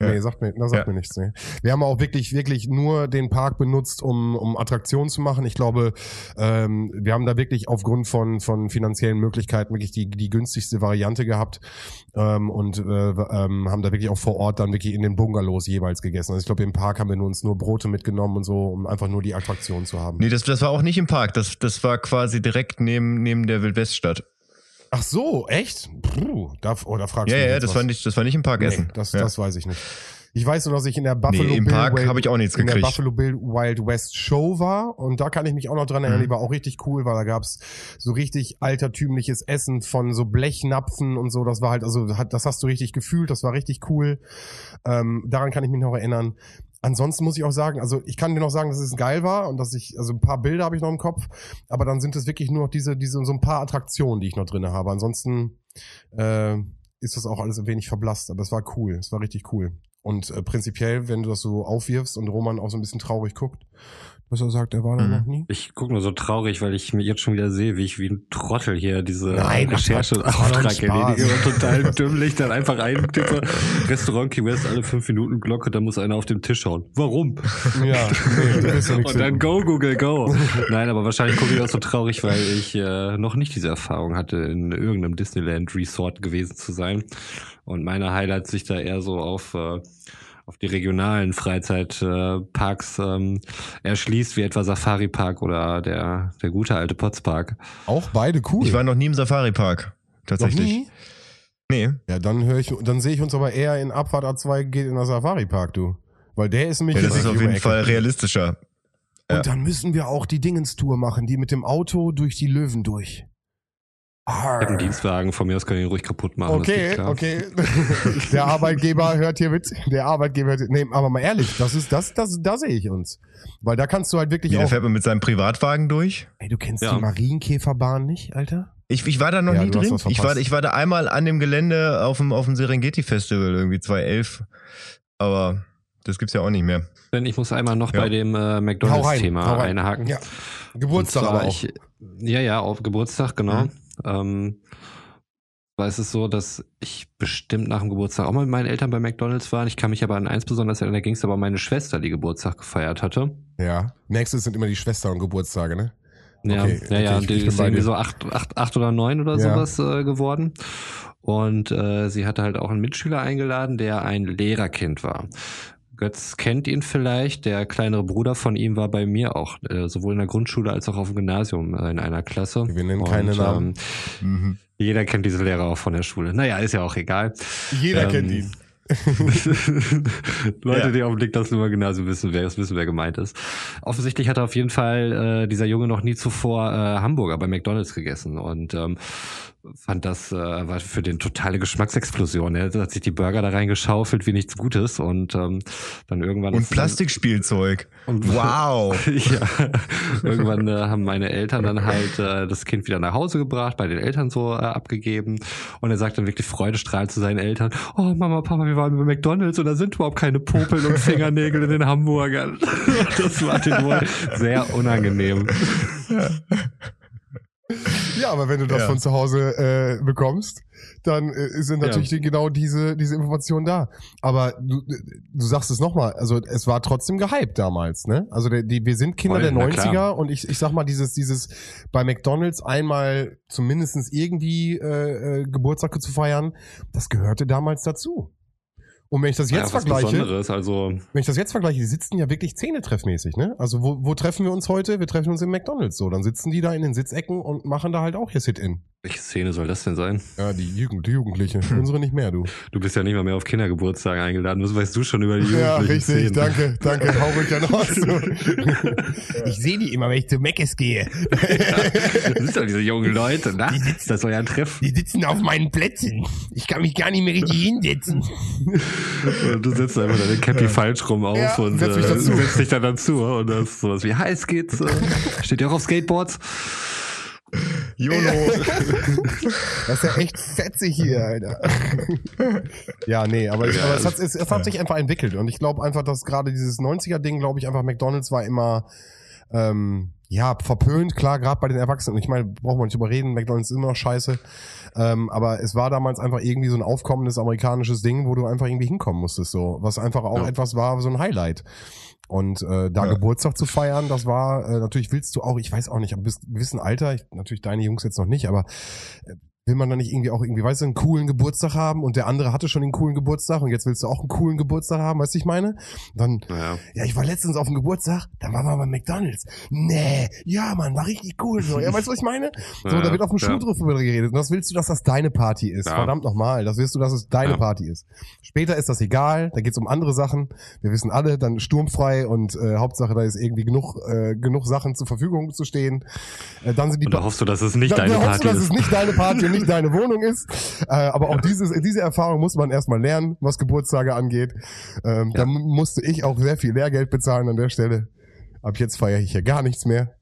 Ja. Nee, sagt mir, das sagt Ja. mir nichts. Nee. Wir haben auch wirklich, wirklich nur den Park benutzt, um, um Attraktionen zu machen. Ich glaube, ähm, wir haben da wirklich aufgrund von, von finanziellen Möglichkeiten wirklich die, die günstigste Variante gehabt ähm, und äh, ähm, haben da wirklich auch vor Ort dann wirklich in den Bungalows jeweils gegessen. Also ich glaube, im Park haben wir uns nur Brote mitgenommen und so, um einfach nur die Attraktion zu haben. Nee, das, das war auch nicht im Park. Das, das war quasi direkt neben, neben der Wildweststadt. Ach so, echt? Puh, da, oh, da fragst Ja, du mich ja, das was. war nicht, das war nicht im Park Nee, essen. das, ja. das weiß ich nicht. Ich weiß nur, dass ich in der Buffalo Nee, im Bill Park Wild- habe ich auch nichts in der gekriegt. Buffalo Bill Wild West Show war und da kann ich mich auch noch dran erinnern, Mhm. die war auch richtig cool, weil da gab's so richtig altertümliches Essen von so Blechnapfen und so, das war halt, also das hast du richtig gefühlt, das war richtig cool. Ähm, daran kann ich mich noch erinnern. Ansonsten muss ich auch sagen, also ich kann dir noch sagen, dass es geil war und dass ich, also ein paar Bilder habe ich noch im Kopf, aber dann sind es wirklich nur noch diese, diese, so ein paar Attraktionen, die ich noch drinne habe. Ansonsten äh, ist das auch alles ein wenig verblasst, aber es war cool, es war richtig cool. Und äh, prinzipiell, wenn du das so aufwirfst und Roman auch so ein bisschen traurig guckt, dass er sagt, er war da Mhm. noch nie. Ich gucke nur so traurig, weil ich mir jetzt schon wieder sehe, wie ich wie ein Trottel hier diese Nein, ein Rechercheauftrag Spaß. erledige und total dümmlich dann einfach eintippe. Restaurant Key West, alle fünf Minuten Glocke, da muss einer auf dem Tisch hauen. Warum? Ja, nee, du bist ja *laughs* Und dann go, Google, go. Nein, aber wahrscheinlich gucke ich auch so traurig, weil ich äh, noch nicht diese Erfahrung hatte, in irgendeinem Disneyland Resort gewesen zu sein. Und meine Highlights sich da eher so auf, äh, auf die regionalen Freizeitparks äh, Parks, ähm, erschließt, wie etwa Safari Park oder der, der gute alte Potspark. Auch beide cool. Ich war noch nie im Safari-Park. noch Tatsächlich. nie. Nee. Ja, dann höre ich, dann sehe ich uns aber eher in Abfahrt A2 geht in der Safari Park, du. Weil der ist nämlich Ja, das ist auf jeden Ecke. Fall realistischer. Ja. Und dann müssen wir auch die Dingenstour machen, die mit dem Auto durch die Löwen durch. Ich habe einen Dienstwagen, von mir aus können wir ihn ruhig kaputt machen. Okay, okay. *laughs* Der Arbeitgeber hört hier mit. Der Arbeitgeber hört, nee, aber mal ehrlich, das ist, das, das, da sehe ich uns. Weil da kannst du halt wirklich Wie, auch, fährt man mit seinem Privatwagen durch? ey, du kennst Ja. die Marienkäferbahn nicht, Alter? Ich, ich war da noch Ja, nie drin. was Ich war, ich war da einmal an dem Gelände auf dem, auf dem Serengeti Festival, irgendwie 2011. aber das gibt's ja auch nicht mehr. Denn ich muss einmal noch Ja. bei dem äh, McDonalds-Thema einhaken. Ja. Geburtstag zwar aber auch. Ich, ja, ja, auf Geburtstag, genau. Mhm. Ähm, war es ist so, dass ich bestimmt nach dem Geburtstag auch mal mit meinen Eltern bei McDonalds war. Ich kann mich aber an eins besonders erinnern, da ging es aber um meine Schwester, die Geburtstag gefeiert hatte. Ja. Nächstes sind immer die Schwestern und Geburtstage, ne? Ja, Okay, ja, ja, okay, ich- die ist irgendwie so acht, acht, acht oder neun oder Ja. sowas äh, geworden. Und äh, sie hatte halt auch einen Mitschüler eingeladen, der ein Lehrerkind war. Götz kennt ihn vielleicht. Der kleinere Bruder von ihm war bei mir auch, äh, sowohl in der Grundschule als auch auf dem Gymnasium äh, in einer Klasse. Wir nennen keine Namen. Ähm, Mhm. jeder kennt diese Lehrer auch von der Schule. Naja, ist ja auch egal. Jeder Ähm, kennt ihn. *laughs* Leute, Ja. die auf dem Blick das Nummer Gymnasium wissen, wer, wissen, wer gemeint ist. Offensichtlich hat er auf jeden Fall äh, dieser Junge noch nie zuvor äh, Hamburger bei McDonalds gegessen und ähm, fand das äh, war für den totale Geschmacksexplosion. Er hat sich die Burger da reingeschaufelt wie nichts Gutes und ähm, dann irgendwann Und Plastikspielzeug. und *laughs* Wow. ja, irgendwann äh, haben meine Eltern dann halt äh, das Kind wieder nach Hause gebracht, bei den Eltern so äh, abgegeben. Und er sagt dann wirklich freudestrahlend zu seinen Eltern, oh Mama, Papa, wir waren bei McDonalds und da sind überhaupt keine Popeln und Fingernägel in den Hamburgern. *laughs* Das war den wohl sehr unangenehm. Ja, aber wenn du das Ja. von zu Hause äh, bekommst, dann äh, sind natürlich die, genau diese, diese Informationen da. Aber du, du sagst es nochmal, also es war trotzdem gehypt damals, ne? Also der, die, wir sind Kinder Voll, der na 90er klar. und ich, ich sag mal, dieses, dieses bei McDonalds einmal zumindestens irgendwie äh, äh, Geburtstag zu feiern, das gehörte damals dazu. Und wenn ich das jetzt ja, vergleiche, also wenn ich das jetzt vergleiche, die sitzen ja wirklich zähnetreffmäßig, ne? Also wo, wo treffen wir uns heute? Wir treffen uns im McDonalds so. Dann sitzen die da in den Sitzecken und machen da halt auch ihr Sit-In. Welche Szene soll das denn sein? Ja, die Jugend, die Jugendliche. Unsere nicht mehr, du. Du bist ja nicht mal mehr auf Kindergeburtstagen eingeladen. Was weißt du schon über die Ja, Jugendlichen richtig. Szenen? Danke, danke. *laughs* Hau ruhig an du. Ich sehe die immer, wenn ich zu Meckes gehe. Das sind doch diese jungen Leute, ne? Die Ist das euer Treff? Die sitzen auf meinen Plätzen. Ich kann mich gar nicht mehr richtig hinsetzen. Und du setzt einfach deine Cappy falsch rum auf Ja, und setz mich äh, dazu. setzt dich dann dazu. Und das ist sowas wie heiß geht's. Äh, steht ihr auch auf Skateboards? YOLO. *laughs* Das ist ja echt fetzig hier, Alter. Ja, nee, aber, ich, aber es, hat, es, es hat sich einfach entwickelt. Und ich glaube einfach, dass gerade dieses 90er-Ding, glaube ich, einfach McDonalds war immer, ähm, ja, verpönt, klar, gerade bei den Erwachsenen. Ich meine, brauchen wir nicht drüber reden, McDonalds ist immer noch scheiße. Ähm, aber es war damals einfach irgendwie so ein aufkommendes amerikanisches Ding, wo du einfach irgendwie hinkommen musstest, so. Was einfach auch Ja. etwas war, so ein Highlight. Und äh, da Ja. Geburtstag zu feiern, das war, äh, natürlich willst du auch, ich weiß auch nicht, ab bis gewissen Alter, ich, natürlich deine Jungs jetzt noch nicht, aber äh, will man dann nicht irgendwie auch irgendwie, weißt du, einen coolen Geburtstag haben und der andere hatte schon den coolen Geburtstag und jetzt willst du auch einen coolen Geburtstag haben, weißt du, ich meine? Dann, Naja. ja, ich war letztens auf dem Geburtstag, dann waren wir bei McDonalds. Nee, ja, Mann, war richtig cool. So. Ja, weißt du, was ich meine? *laughs* So, Ja, da wird auf dem ja. Schuh drüber geredet. Und das willst du, dass das deine Party ist. Ja. Verdammt nochmal. Das willst du, dass es deine Ja. Party ist. Später ist das egal. Da geht's um andere Sachen. Wir wissen alle, dann sturmfrei und äh, Hauptsache, da ist irgendwie genug, äh, genug Sachen zur Verfügung zu stehen. Äh, dann sind die Und da hoffst du, dass es nicht da, deine da hoffst Party du, dass ist. es nicht deine Party *laughs* nicht deine Wohnung ist. Äh, aber auch dieses, diese Erfahrung muss man erstmal lernen, was Geburtstage angeht. Ähm, Da Ja. mu- musste ich auch sehr viel Lehrgeld bezahlen an der Stelle. Ab jetzt feiere ich ja gar nichts mehr.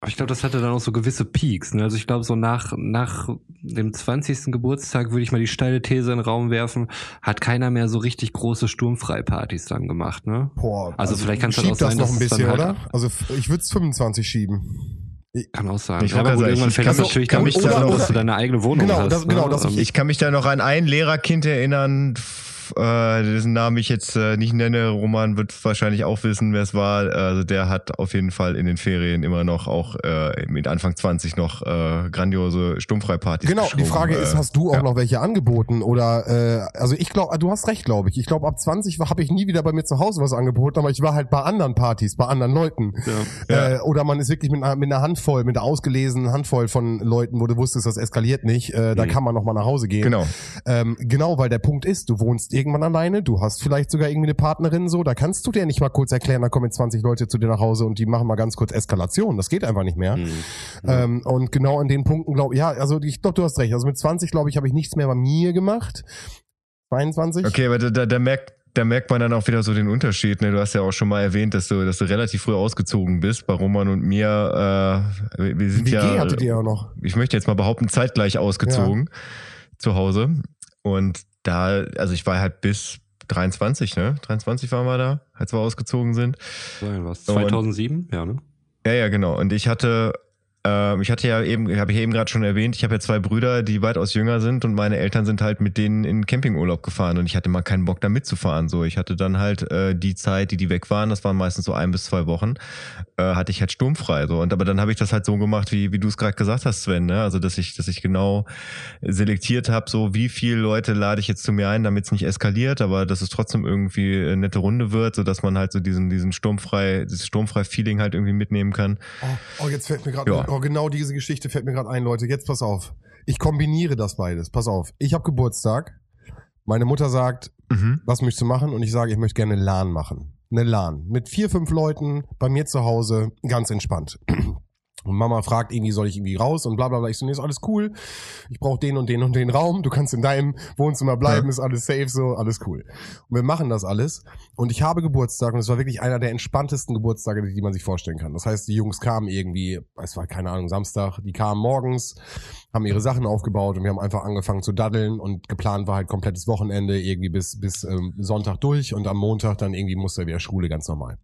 Aber ich glaube, das hatte dann auch so gewisse Peaks. Ne? Also ich glaube, so nach, nach dem 20. Geburtstag würde ich mal die steile These in den Raum werfen, hat keiner mehr so richtig große Sturmfreipartys dann gemacht. Ne? Boah, Also vielleicht kann's dann schieb auch sein, das noch ein bisschen, halt- oder? Also ich würde es 25 schieben. Kann auch sein. Ich aber gut, gerade irgendwann fällt das natürlich kann dann mich nicht da so, noch- dass du deine eigene Wohnung Genau, hast. das- genau, ne? das- Ähm, Ich kann mich da noch an ein Lehrerkind erinnern, f- äh, dessen Namen ich jetzt äh, nicht nenne. Roman wird wahrscheinlich auch wissen, wer es war. Also der hat auf jeden Fall in den Ferien immer noch auch äh, mit Anfang 20 noch äh, grandiose Sturmfreipartys Genau, die. Frage ist, Äh, hast du auch ja. noch welche angeboten? Oder äh, also ich glaube, du hast recht, glaube ich. Ich glaube, ab 20 habe ich nie wieder bei mir zu Hause was angeboten, aber ich war halt bei anderen Partys, bei anderen Leuten. ja. Äh, oder man ist wirklich mit einer, mit einer Handvoll, mit einer ausgelesenen Handvoll von Leuten, wo du wusstest, das eskaliert nicht. Äh, Da Mhm. kann man noch mal nach Hause gehen. Genau. Ähm, genau, weil der Punkt ist, du wohnst irgendwann alleine, du hast vielleicht sogar irgendwie eine Partnerin so, da kannst du dir nicht mal kurz erklären, da kommen jetzt 20 Leute zu dir nach Hause und die machen mal ganz kurz Eskalation. Das geht einfach nicht mehr. Mhm. Ähm, und genau an den Punkten glaube ja, also ich glaube, du hast recht. Also mit 20, glaube ich, habe ich nichts mehr bei mir gemacht. 22? Okay, aber da, da, da merkt da merkt man dann auch wieder so den Unterschied. Ne? Du hast ja auch schon mal erwähnt, dass du, dass du relativ früh ausgezogen bist. Bei Roman und mir, äh, wir- wir sind WG ja, hattet ihr ja noch. ich möchte jetzt mal behaupten, zeitgleich ausgezogen zu Hause. Und da, also ich war halt bis 23, ne? 23 waren wir da, als wir ausgezogen sind. Sein was? 2007? ja, ne? Ja, ja, genau. Und ich hatte ähm, ich hatte ja eben, habe ich eben gerade schon erwähnt, ich habe ja zwei Brüder, die weitaus jünger sind und meine Eltern sind halt mit denen in Campingurlaub gefahren und ich hatte mal keinen Bock da mitzufahren. So, ich hatte dann halt äh, die Zeit, die die weg waren, das waren meistens so ein bis zwei Wochen, äh, hatte ich halt sturmfrei. So und aber dann habe ich das halt so gemacht, wie wie du es gerade gesagt hast, Sven. Ne? Also dass ich dass ich genau selektiert habe, so wie viele Leute lade ich jetzt zu mir ein, damit es nicht eskaliert, aber dass es trotzdem irgendwie eine nette Runde wird, so dass man halt so diesen diesen sturmfrei, dieses sturmfrei Feeling halt irgendwie mitnehmen kann. Oh, oh jetzt fällt mir gerade ja. Oh, genau diese Geschichte fällt mir gerade ein, Leute. Jetzt pass auf. Ich kombiniere das beides. Pass auf. Ich habe Geburtstag. Meine Mutter sagt, mhm. was möchtest du machen? Und ich sage, ich möchte gerne LAN machen. Eine LAN. Mit vier, fünf Leuten bei mir zu Hause, ganz entspannt. Und Mama fragt irgendwie, soll ich irgendwie raus und bla bla bla. Ich so, nee, ist alles cool. Ich brauche den und den und den Raum. Du kannst in deinem Wohnzimmer bleiben, ja. ist alles safe, so, alles cool. Und wir machen das alles. Und ich habe Geburtstag und es war wirklich einer der entspanntesten Geburtstage, die man sich vorstellen kann. Das heißt, die Jungs kamen irgendwie, es war keine Ahnung, Samstag, die kamen morgens, haben ihre Sachen aufgebaut und wir haben einfach angefangen zu daddeln und geplant war halt komplettes Wochenende irgendwie bis, bis ähm, Sonntag durch und am Montag dann irgendwie musste wieder Schule ganz normal.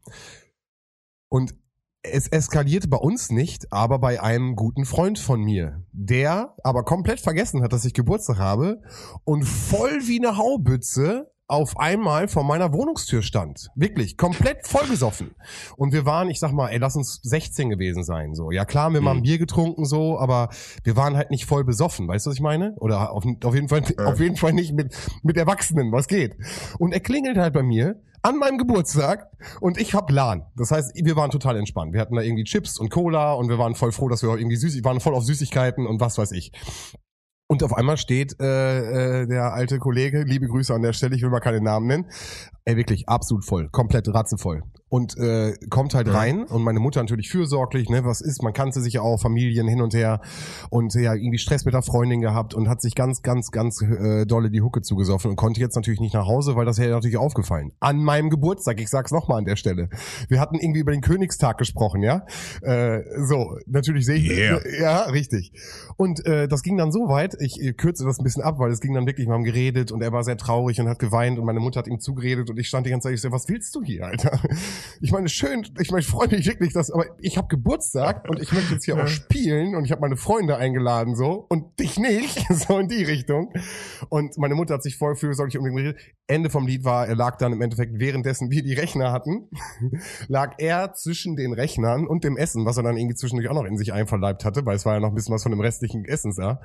Und es eskalierte bei uns nicht, aber bei einem guten Freund von mir, der aber komplett vergessen hat, dass ich Geburtstag habe und voll wie eine Haubütze auf einmal vor meiner Wohnungstür stand. Wirklich, komplett vollgesoffen. Und wir waren, ich sag mal, ey, lass uns 16 gewesen sein, so. Ja klar, wir haben mhm. mal ein Bier getrunken, so, aber wir waren halt nicht voll besoffen, weißt du, was ich meine? Oder auf, auf jeden Fall, ja. auf jeden Fall nicht mit, mit Erwachsenen, was geht. Und er klingelt halt bei mir an meinem Geburtstag und ich hab LAN. Das heißt, wir waren total entspannt. Wir hatten da irgendwie Chips und Cola und wir waren voll froh, dass wir irgendwie süß, waren voll auf Süßigkeiten und was weiß ich. Und auf einmal steht äh, äh, der alte Kollege, liebe Grüße an der Stelle, ich will mal keine Namen nennen, ey wirklich absolut voll, komplett ratzevoll und äh, kommt halt rein und meine Mutter natürlich fürsorglich, ne, was ist, man kannte sich ja auch, Familien hin und her und ja, irgendwie Stress mit der Freundin gehabt und hat sich ganz, ganz, ganz äh, dolle die Hucke zugesoffen und konnte jetzt natürlich nicht nach Hause, weil das hätte natürlich aufgefallen. An meinem Geburtstag, ich sag's nochmal an der Stelle. Wir hatten irgendwie über den Königstag gesprochen, ja. Äh, so, natürlich sehe ich, yeah. ja, richtig. Und äh, das ging dann so weit, ich kürze das ein bisschen ab, weil es ging dann wirklich, wir haben geredet und er war sehr traurig und hat geweint und meine Mutter hat ihm zugeredet und ich stand die ganze Zeit, ich so, was willst du hier, Alter? Ich meine, schön, ich meine, ich freue mich wirklich, dass, aber ich habe Geburtstag und ich möchte jetzt hier auch spielen und ich habe meine Freunde eingeladen so und dich nicht, *laughs* so in die Richtung. Und meine Mutter hat sich voll für solche unbedingt Ende vom Lied war, er lag dann im Endeffekt, währenddessen wir die Rechner hatten, *laughs* lag er zwischen den Rechnern und dem Essen, was er dann irgendwie zwischendurch auch noch in sich einverleibt hatte, weil es war ja noch ein bisschen was von dem restlichen Essen da.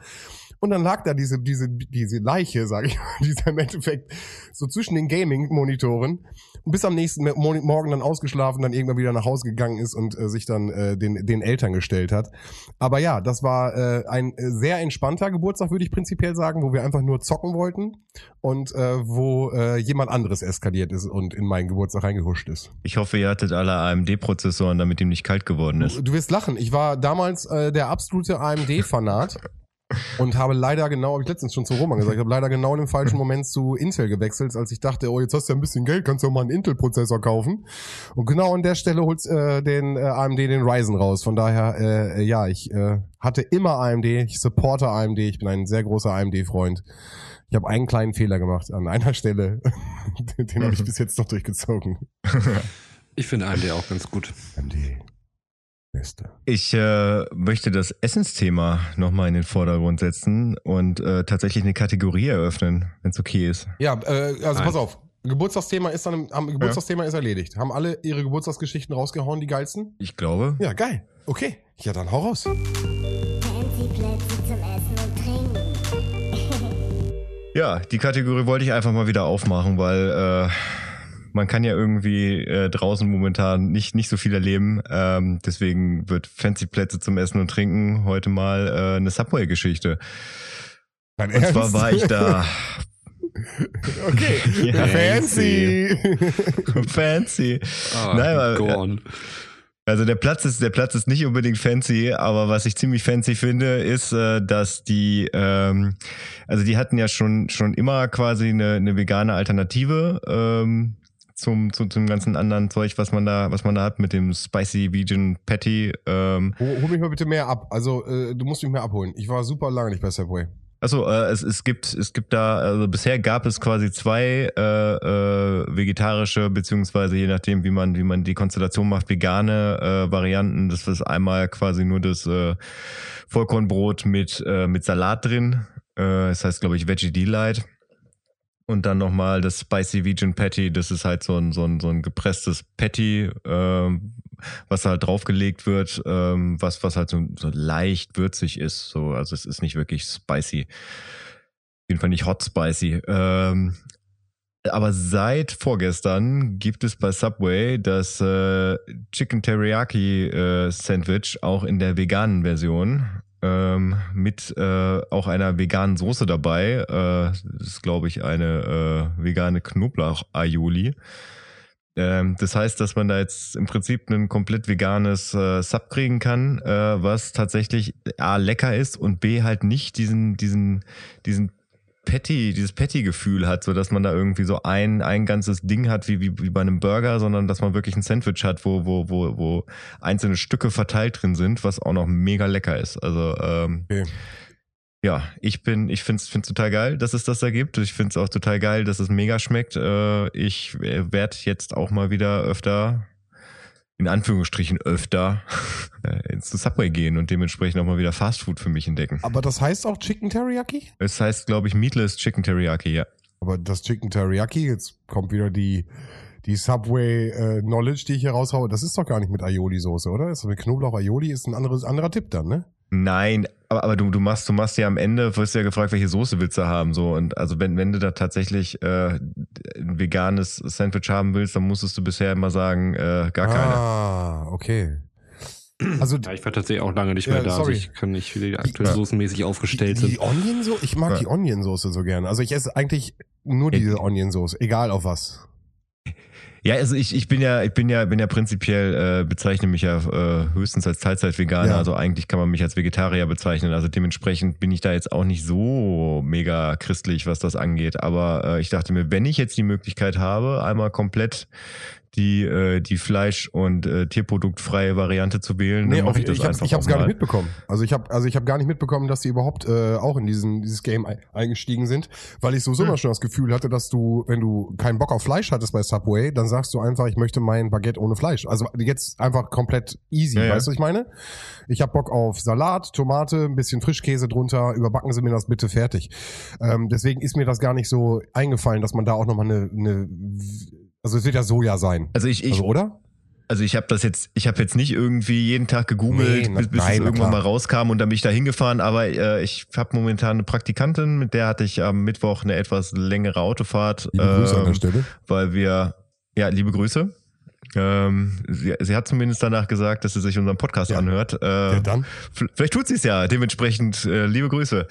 Und dann lag da diese, diese, diese Leiche, sage ich mal, *laughs* dieser im Endeffekt so zwischen den Gaming-Monitoren bis am nächsten Morgen dann ausgeschlafen, dann irgendwann wieder nach Hause gegangen ist und äh, sich dann äh, den, den Eltern gestellt hat. Aber ja, das war äh, ein sehr entspannter Geburtstag, würde ich prinzipiell sagen, wo wir einfach nur zocken wollten und äh, wo äh, jemand anderes eskaliert ist und in meinen Geburtstag reingehuscht ist. Ich hoffe, ihr hattet alle AMD-Prozessoren, damit ihm nicht kalt geworden ist. Du, du wirst lachen. Ich war damals äh, der absolute AMD-Fanat. *laughs* Und habe leider genau, habe ich letztens schon zu Roman gesagt, ich habe leider genau in dem falschen Moment zu Intel gewechselt, als ich dachte, oh, jetzt hast du ja ein bisschen Geld, kannst du ja mal einen Intel-Prozessor kaufen. Und genau an der Stelle holt äh, den äh, AMD den Ryzen raus. Von daher, äh, ja, ich äh, hatte immer AMD, ich supporte AMD, ich bin ein sehr großer AMD-Freund. Ich habe einen kleinen Fehler gemacht an einer Stelle. *laughs* den habe ich bis jetzt noch durchgezogen. *laughs* ich finde AMD auch ganz gut. AMD. Beste. Ich äh, möchte das Essensthema nochmal in den Vordergrund setzen und äh, tatsächlich eine Kategorie eröffnen, wenn es okay ist. Ja, äh, also Nein. pass auf. Geburtstagsthema ist dann am Geburtstagsthema ja. ist erledigt. Haben alle ihre Geburtstagsgeschichten rausgehauen, die geilsten? Ich glaube. Ja, geil. Okay. Ja, dann hau raus. Ja, die Kategorie wollte ich einfach mal wieder aufmachen, weil äh, man kann ja irgendwie äh, draußen momentan nicht, nicht so viel erleben. Ähm, deswegen wird Fancy Plätze zum Essen und Trinken heute mal äh, eine Subway-Geschichte. Und Ernst? zwar war ich da. *laughs* Okay, *laughs* ja, fancy. *laughs* fancy. Oh, Nein, aber, also der Platz ist der Platz ist nicht unbedingt fancy, aber was ich ziemlich fancy finde, ist, äh, dass die ähm, also die hatten ja schon schon immer quasi eine, eine vegane Alternative ähm, zum, zum, zum ganzen anderen Zeug, was man da, was man da hat mit dem Spicy Vegan Patty. Ähm. Hol, hol mich mal bitte mehr ab. Also, äh, du musst mich mehr abholen. Ich war super lange nicht bei Subway. Achso, äh, es, es gibt es gibt da also bisher gab es quasi zwei äh, äh, vegetarische beziehungsweise je nachdem wie man wie man die Konstellation macht vegane äh, Varianten. Das ist einmal quasi nur das äh, Vollkornbrot mit äh, mit Salat drin. Äh, das heißt glaube ich Veggie Delight. Und dann nochmal das Spicy Vegan Patty, das ist halt so ein, so ein, so ein gepresstes Patty, ähm, was halt draufgelegt wird, ähm, was, was halt so, so leicht würzig ist. So, also es ist nicht wirklich spicy. Auf jeden Fall nicht hot spicy. Ähm, aber seit vorgestern gibt es bei Subway das äh, Chicken Teriyaki äh, Sandwich auch in der veganen Version ähm, mit äh, auch einer veganen Soße dabei. Äh, das ist, glaube ich, eine äh, vegane Knoblauch-Aioli. Ähm, das heißt, dass man da jetzt im Prinzip ein komplett veganes äh, Sub kriegen kann, äh, was tatsächlich A lecker ist und B halt nicht diesen, diesen, diesen Patty, dieses Patty-Gefühl hat, so dass man da irgendwie so ein, ein ganzes Ding hat, wie, wie, wie bei einem Burger, sondern dass man wirklich ein Sandwich hat, wo, wo, wo, wo einzelne Stücke verteilt drin sind, was auch noch mega lecker ist. Also ähm, okay. ja, ich bin, ich finde es total geil, dass es das da gibt. Ich finde es auch total geil, dass es mega schmeckt. Äh, ich äh, werde jetzt auch mal wieder öfter in Anführungsstrichen öfter *laughs* ins Subway gehen und dementsprechend auch mal wieder Fastfood für mich entdecken. Aber das heißt auch Chicken Teriyaki? Es heißt, glaube ich, Meatless Chicken Teriyaki, ja. Aber das Chicken Teriyaki, jetzt kommt wieder die, die Subway äh, Knowledge, die ich hier raushaue, das ist doch gar nicht mit Aioli-Soße, oder? Das ist mit Knoblauch Aioli ist ein anderes, anderer Tipp dann, ne? Nein, aber, aber du, du machst, du machst ja am Ende, wirst ja gefragt, welche Soße willst du haben, so. Und also wenn, wenn du da tatsächlich äh, ein veganes Sandwich haben willst, dann musstest du bisher immer sagen, äh, gar keine. Ah, okay. *clears throat* Also, ja, ich war tatsächlich auch lange nicht mehr ja, da. Also sorry. Also ich kann nicht wie die aktuell soßenmäßig aufgestellt sind. Die Onion Soße, ich mag ja. die Onion Soße so gerne. Also ich esse eigentlich nur diese Onion Soße, egal auf was. Ja, also ich, ich bin ja, ich bin ja, bin ja prinzipiell, äh, bezeichne mich ja äh, höchstens als Teilzeit-Veganer. Ja. Also eigentlich kann man mich als Vegetarier bezeichnen. Also dementsprechend bin ich da jetzt auch nicht so mega christlich, was das angeht. Aber äh, ich dachte mir, wenn ich jetzt die Möglichkeit habe, einmal komplett die, äh, die Fleisch- und äh, tierproduktfreie Variante zu wählen, nee, dann mache ich ich einfach Ich habe es gar nicht mitbekommen. Also ich habe also ich habe gar nicht mitbekommen, dass die überhaupt äh, auch in diesen, dieses Game eingestiegen sind, weil ich sowieso hm. immer schon das Gefühl hatte, dass du, wenn du keinen Bock auf Fleisch hattest bei Subway, dann sagst du einfach, ich möchte mein Baguette ohne Fleisch. Also jetzt einfach komplett easy, ja, weißt du, ja. was ich meine? Ich habe Bock auf Salat, Tomate, ein bisschen Frischkäse drunter, überbacken Sie mir das bitte fertig. Ähm, deswegen ist mir das gar nicht so eingefallen, dass man da auch nochmal eine, eine also es wird ja Soja sein. Also ich, ich also, oder? Also ich habe das jetzt, ich habe jetzt nicht irgendwie jeden Tag gegoogelt, nee, bis, bis nein, es irgendwann mal rauskam und dann bin ich da hingefahren, aber äh, ich habe momentan eine Praktikantin, mit der hatte ich am Mittwoch eine etwas längere Autofahrt. Liebe Grüße ähm, an der ähm, Stelle. Weil wir, ja, liebe Grüße. Ähm, sie, sie hat zumindest danach gesagt, dass sie sich unseren Podcast ja. anhört. Äh, ja, dann. Vielleicht tut sie es ja, dementsprechend äh, liebe Grüße.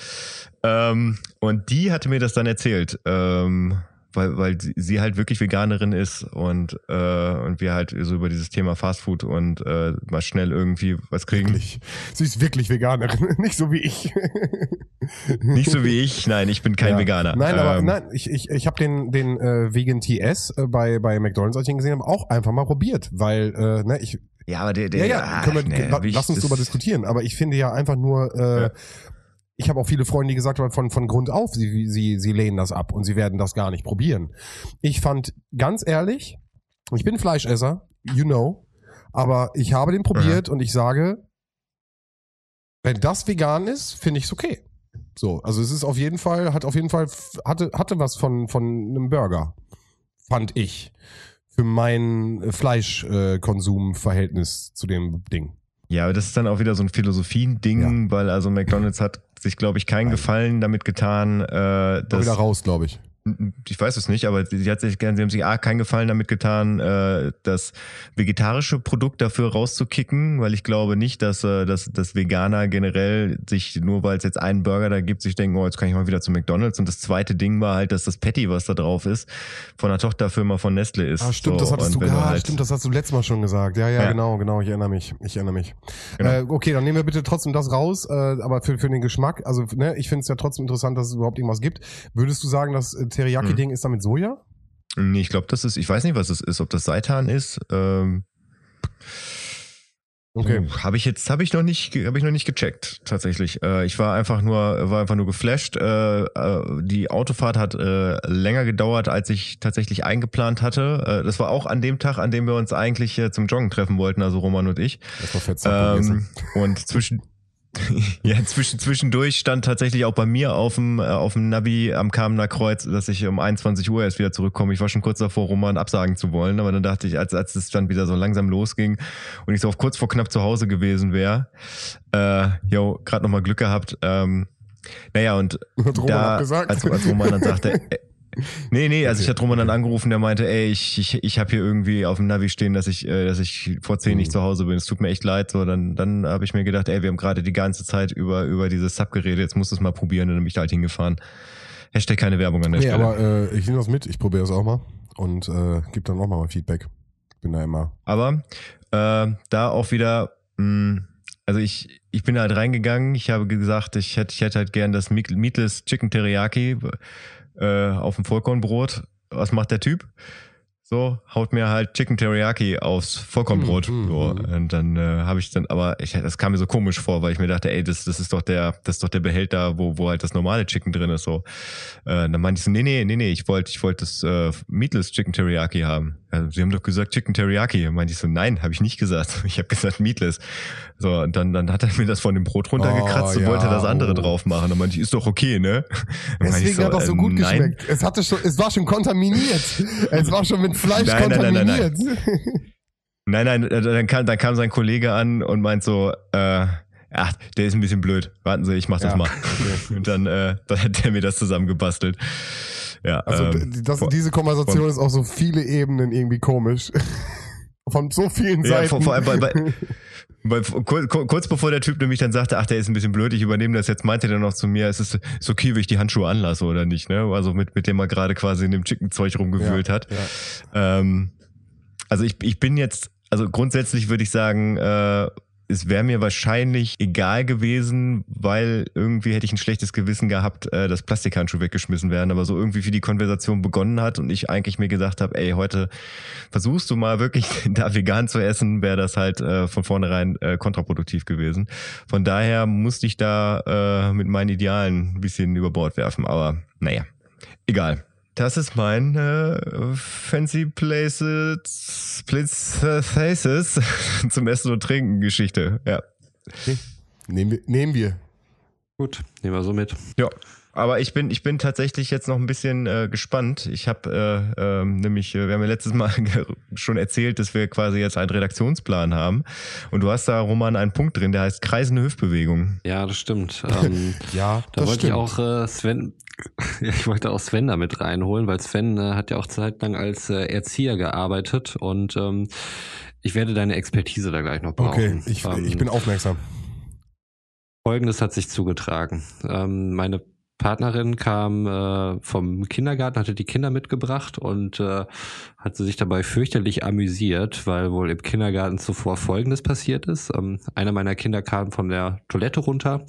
Ähm, und die hatte mir das dann erzählt. Ähm, weil, weil sie halt wirklich Veganerin ist und, äh, und wir halt so über dieses Thema Fastfood und äh, mal schnell irgendwie was kriegen. Wirklich. Sie ist wirklich Veganerin, *laughs* nicht so wie ich. nicht so wie ich, nein, ich bin kein ja. Veganer. Nein, aber ähm, nein, ich, ich, ich habe den, den äh, Vegan TS äh, bei, bei McDonalds, als ich ihn gesehen habe, auch einfach mal probiert, weil äh, ne, ich ja, aber der, der, ja, ja, ach, können wir, nee, lass uns darüber diskutieren. Aber ich finde ja einfach nur, äh, ja ich habe auch viele Freunde, die gesagt haben, von, von Grund auf, sie, sie, sie lehnen das ab und sie werden das gar nicht probieren. Ich fand, ganz ehrlich, ich bin Fleischesser, you know, aber ich habe den probiert mhm. und ich sage, wenn das vegan ist, finde ich es okay. So, also es ist auf jeden Fall, hat auf jeden Fall, hatte, hatte was von, von einem Burger, fand ich, für mein Fleischkonsumverhältnis äh, zu dem Ding. Ja, aber das ist dann auch wieder so ein Philosophiending, ja. weil also McDonalds hat sich, glaube ich, keinen. Gefallen damit getan. Äh, dass, wieder raus, glaube ich ich weiß es nicht, aber sie hat sich, sie haben sich A, keinen Gefallen damit getan, äh, das vegetarische Produkt dafür rauszukicken, weil ich glaube nicht, dass, äh, dass, dass Veganer generell sich, nur weil es jetzt einen Burger da gibt, sich denken, oh, jetzt kann ich mal wieder zu McDonalds. Und das zweite Ding war halt, dass das Patty, was da drauf ist, von einer Tochterfirma von Nestle ist. Ah, stimmt, so, das hattest du, ja, halt stimmt, das hast du letztes Mal schon gesagt. Ja, ja, ja, genau, genau, ich erinnere mich, ich erinnere mich. Genau. Äh, okay, dann nehmen wir bitte trotzdem das raus, äh, aber für, für den Geschmack, also ne, ich finde es ja trotzdem interessant, dass es überhaupt irgendwas gibt. Würdest du sagen, dass äh, Teriyaki-Ding hm. ist damit Soja? Nee, ich glaube, das ist, ich weiß nicht, was es ist, ob das Seitan ist. Ähm, Okay. Habe ich jetzt habe ich noch nicht habe ich noch nicht gecheckt tatsächlich. Äh, ich war einfach nur war einfach nur geflasht. Äh, äh, die Autofahrt hat äh, länger gedauert, als ich tatsächlich eingeplant hatte. Äh, das war auch an dem Tag, an dem wir uns eigentlich äh, zum Joggen treffen wollten, also Roman und ich. Das war fett Ähm, und zwischen *laughs* ja, zwischen, zwischendurch stand tatsächlich auch bei mir auf dem, äh, auf dem Navi am Kamener Kreuz, dass ich um 21 Uhr erst wieder zurückkomme. Ich war schon kurz davor, Roman absagen zu wollen, aber dann dachte ich, als, als es dann wieder so langsam losging und ich so auf kurz vor knapp zu Hause gewesen wäre, äh, jo, gerade nochmal Glück gehabt. Ähm, naja, und Roman da, als, als Roman dann sagte, *laughs* äh, Nee, nee, also Okay. ich hatte Roman dann angerufen, der meinte, ey, ich, ich, ich habe hier irgendwie auf dem Navi stehen, dass ich, äh, dass ich vor zehn nicht Mhm. zu Hause bin. Es tut mir echt leid. So, dann, dann habe ich mir gedacht, ey, wir haben gerade die ganze Zeit über, über dieses Sub geredet, jetzt musst du es mal probieren und dann bin ich da halt hingefahren. Hashtag keine Werbung an der Nee, Stelle. aber äh, ich nehme das mit, ich probiere das auch mal und äh, gebe dann auch mal Feedback. Bin da immer. Aber äh, da auch wieder, mh, also ich, ich bin halt reingegangen, ich habe gesagt, ich hätte, ich hätte halt gern das Meat- Meatless Chicken Teriyaki äh, auf dem Vollkornbrot. Was macht der Typ? So, haut mir halt Chicken Teriyaki aufs Vollkornbrot. Mhm, so, mhm. und dann äh, habe ich dann, aber ich, das kam mir so komisch vor, weil ich mir dachte, ey, das, das ist doch der, das ist doch der Behälter, wo, wo halt das normale Chicken drin ist. So, äh, dann meinte ich so, nee, nee, nee, nee, ich wollte, ich wollte das äh, Meatless Chicken Teriyaki haben. Also, Sie haben doch gesagt Chicken Teriyaki. Dann meinte ich so, nein, habe ich nicht gesagt. *laughs* Ich habe gesagt Meatless. So, und dann, dann hat er mir das von dem Brot runtergekratzt Oh, und wollte ja, das andere oh. drauf machen. Dann meinte ich, ist doch okay, ne? *laughs* Dann Deswegen hat das so äh, gut nein. geschmeckt. Es hatte schon, es war schon kontaminiert. es war schon mit Fleisch Nein, nein, nein, nein, nein. kontaminiert. *laughs* Nein, nein, äh, dann kam, dann kam sein Kollege an und meint so, äh, ach, der ist ein bisschen blöd. Warten Sie, ich mach das Ja, mal. Und dann, äh, dann hat der mir das zusammengebastelt. Ja, Also ähm, das, vor- diese Konversation ist auf so viele Ebenen irgendwie komisch. *laughs* Von so vielen Ja, Seiten. vor, vor allem bei, bei, *laughs* bei, kurz, kurz bevor der Typ nämlich dann sagte, ach, der ist ein bisschen blöd, ich übernehme das jetzt, meinte der noch zu mir, es ist, ist okay, wenn ich die Handschuhe anlasse oder nicht, ne? Also mit, mit dem er gerade quasi in dem Chicken-Zeug rumgewühlt Ja, hat. ja. Ähm, also ich, ich bin jetzt, also grundsätzlich würde ich sagen, äh, es wäre mir wahrscheinlich egal gewesen, weil irgendwie hätte ich ein schlechtes Gewissen gehabt, äh, dass Plastikhandschuhe weggeschmissen werden, aber so irgendwie wie die Konversation begonnen hat und ich eigentlich mir gesagt habe, ey, heute versuchst du mal wirklich *laughs* da vegan zu essen, wäre das halt äh, von vornherein äh, kontraproduktiv gewesen. Von daher musste ich da äh, mit meinen Idealen ein bisschen über Bord werfen, aber naja, egal. Das ist mein äh, Fancy Places, Places *laughs* zum Essen und Trinken Geschichte. Ja. Nehmen wir. Nehmen wir. Gut, nehmen wir so mit. Ja. Aber ich bin, ich bin tatsächlich jetzt noch ein bisschen äh, gespannt. Ich habe äh, ähm, nämlich, äh, wir haben ja letztes Mal *laughs* schon erzählt, dass wir quasi jetzt einen Redaktionsplan haben. Und du hast da, Roman, einen Punkt drin, der heißt kreisende Hüftbewegung. Ja, das stimmt. Ähm, *laughs* Ja, da das wollte stimmt. ich auch äh, Sven, *laughs* ich wollte auch Sven da mit reinholen, weil Sven äh, hat ja auch zeitlang als äh, Erzieher gearbeitet und ähm, ich werde deine Expertise da gleich noch brauchen. Okay, ich, Ähm, ich bin aufmerksam. Folgendes hat sich zugetragen. Ähm, meine Partnerin kam äh, vom Kindergarten, hatte die Kinder mitgebracht und äh, hat sich dabei fürchterlich amüsiert, weil wohl im Kindergarten zuvor Folgendes passiert ist. Ähm, einer meiner Kinder kam von der Toilette runter,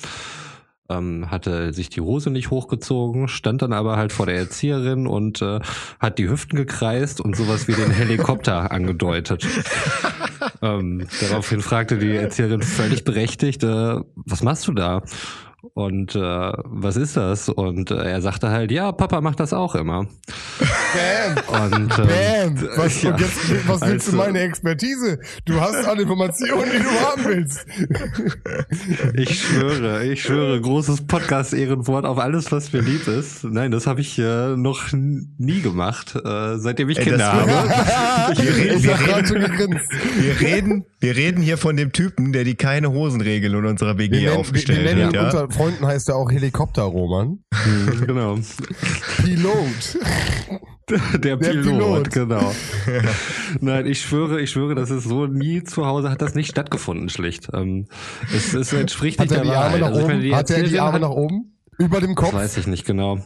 ähm, hatte sich die Hose nicht hochgezogen, stand dann aber halt vor der Erzieherin und äh, hat die Hüften gekreist und sowas wie den Helikopter *laughs* angedeutet. *laughs* ähm, daraufhin fragte die Erzieherin völlig berechtigt, äh, was machst du da? Und äh, was ist das? Und äh, er sagte halt, ja, Papa macht das auch immer. Bam! Und ähm, Bam! Was, ja, und jetzt, was willst du also- meine Expertise? Du hast alle Informationen, die du haben willst. Ich schwöre, ich schwöre, großes Podcast-Ehrenwort auf alles, was mir lieb ist. Nein, das habe ich äh, noch nie gemacht, äh, seitdem ich Ey, Kinder habe. ich *laughs* Wir reden- ich wir reden-. Wir reden, wir reden hier von dem Typen, der die keine Hosenregel in unserer WG Wir nennen, wir, aufgestellt hat. Ja? Unter Freunden heißt er auch Helikopter-Roman. Mhm, *laughs* genau. Pilot. Der Pilot, Pilot. genau. Nein, ich schwöre, ich schwöre, das ist so nie zu Hause, hat das nicht stattgefunden, schlicht. Ähm, es, es entspricht Hat nicht er der Wahrheit. nach Also meine, Hat er die Arme hat- nach oben? Über dem Das Kopf? weiß ich nicht genau.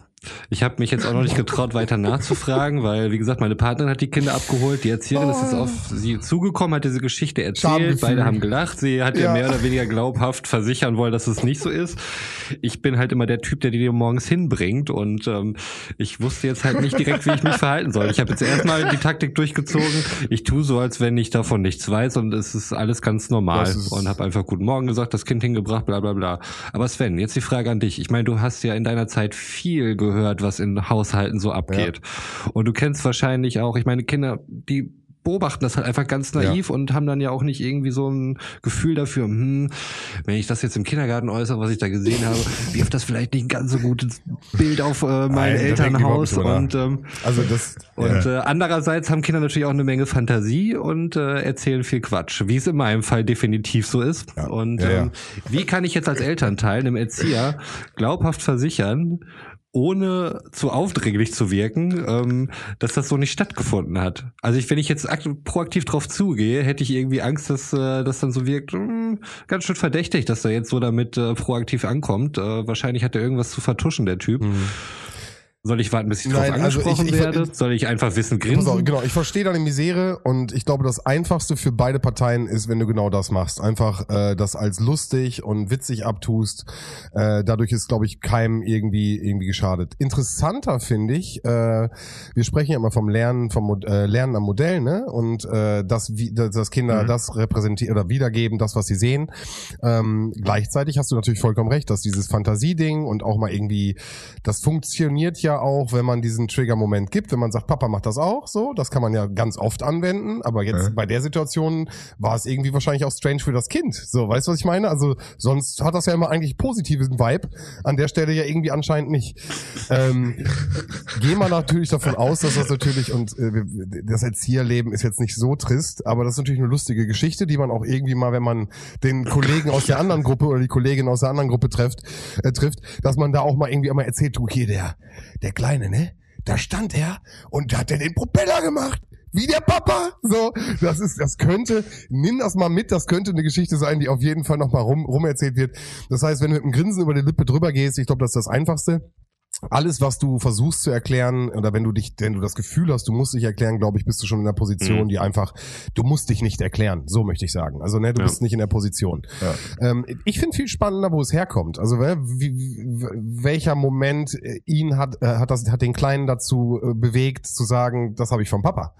Ich habe mich jetzt auch noch nicht getraut, weiter nachzufragen, weil, wie gesagt, meine Partnerin hat die Kinder abgeholt. Die Erzieherin oh. ist jetzt auf sie zugekommen, hat diese Geschichte erzählt. Beide haben gelacht. Sie hat ja. ihr mehr oder weniger glaubhaft versichern wollen, dass es nicht so ist. Ich bin halt immer der Typ, der die morgens hinbringt und ähm, ich wusste jetzt halt nicht direkt, wie ich mich verhalten soll. Ich habe jetzt erstmal die Taktik durchgezogen. Ich tue so, als wenn ich davon nichts weiß und es ist alles ganz normal und habe einfach Guten Morgen gesagt, das Kind hingebracht, bla bla bla. Aber Sven, jetzt die Frage an dich. Ich meine, du hast ja in deiner Zeit viel gehört gehört, was in Haushalten so abgeht. Ja. Und du kennst wahrscheinlich auch, ich meine, Kinder, die beobachten das halt einfach ganz naiv ja. und haben dann ja auch nicht irgendwie so ein Gefühl dafür, hm, wenn ich das jetzt im Kindergarten äußere, was ich da gesehen habe, *laughs* wirft das vielleicht nicht ein ganz so gutes Bild auf äh, mein Nein, Elternhaus und ähm, also das und ja. äh, andererseits haben Kinder natürlich auch eine Menge Fantasie und äh, erzählen viel Quatsch, wie es in meinem Fall definitiv so ist. Ja. Und ähm, wie kann ich jetzt als Elternteil einem Erzieher glaubhaft versichern, ohne zu aufdringlich zu wirken, ähm, dass das so nicht stattgefunden hat. Also ich, wenn ich jetzt proaktiv drauf zugehe, hätte ich irgendwie Angst, dass äh, das dann so wirkt, mh, hm, ganz schön verdächtig, dass er jetzt so damit äh, proaktiv ankommt. Äh, wahrscheinlich hat er irgendwas zu vertuschen, der Typ. Mhm. Soll ich warten, bis ich drauf Nein, angesprochen also ich, ich, werde? Soll ich einfach wissen, grinsen? Auf, genau, ich verstehe deine Misere und ich glaube, das Einfachste für beide Parteien ist, wenn du genau das machst. Einfach äh, das als lustig und witzig abtust. Äh, dadurch ist, glaube ich, keinem irgendwie irgendwie geschadet. Interessanter finde ich, äh, wir sprechen ja immer vom Lernen, vom äh, Lernen am Modell, ne? Und äh, dass, wie, dass Kinder mhm. das repräsentieren oder wiedergeben, das, was sie sehen. Ähm, gleichzeitig hast du natürlich vollkommen recht, dass dieses Fantasieding und auch mal irgendwie, das funktioniert ja auch, wenn man diesen Trigger-Moment gibt, wenn man sagt, Papa macht das auch, so, das kann man ja ganz oft anwenden, aber jetzt ja. bei der Situation war es irgendwie wahrscheinlich auch strange für das Kind. So, weißt du, was ich meine? Also sonst hat das ja immer eigentlich positiven Vibe, an der Stelle ja irgendwie anscheinend nicht. Ähm, *laughs* gehen wir natürlich davon aus, dass das natürlich, und äh, das Erzieherleben ist jetzt nicht so trist, aber das ist natürlich eine lustige Geschichte, die man auch irgendwie mal, wenn man den Kollegen aus der anderen Gruppe oder die Kollegin aus der anderen Gruppe trifft, äh, trifft, dass man da auch mal irgendwie einmal erzählt, du, hier, der, der Kleine, ne? Da stand er und hat er den Propeller gemacht. Wie der Papa. So, das ist, das könnte, nimm das mal mit, das könnte eine Geschichte sein, die auf jeden Fall nochmal rum, rum erzählt wird. Das heißt, wenn du mit einem Grinsen über die Lippe drüber gehst, ich glaube, das ist das Einfachste alles, was du versuchst zu erklären, oder wenn du dich, wenn du das Gefühl hast, du musst dich erklären, glaube ich, bist du schon in der Position, mhm. die einfach, du musst dich nicht erklären, so möchte ich sagen. Also, ne, du ja. bist nicht in der Position. Ja. Ähm, ich finde viel spannender, wo es herkommt. Also, wie, welcher Moment äh, ihn hat, äh, hat das, hat den Kleinen dazu äh, bewegt, zu sagen, das habe ich vom Papa.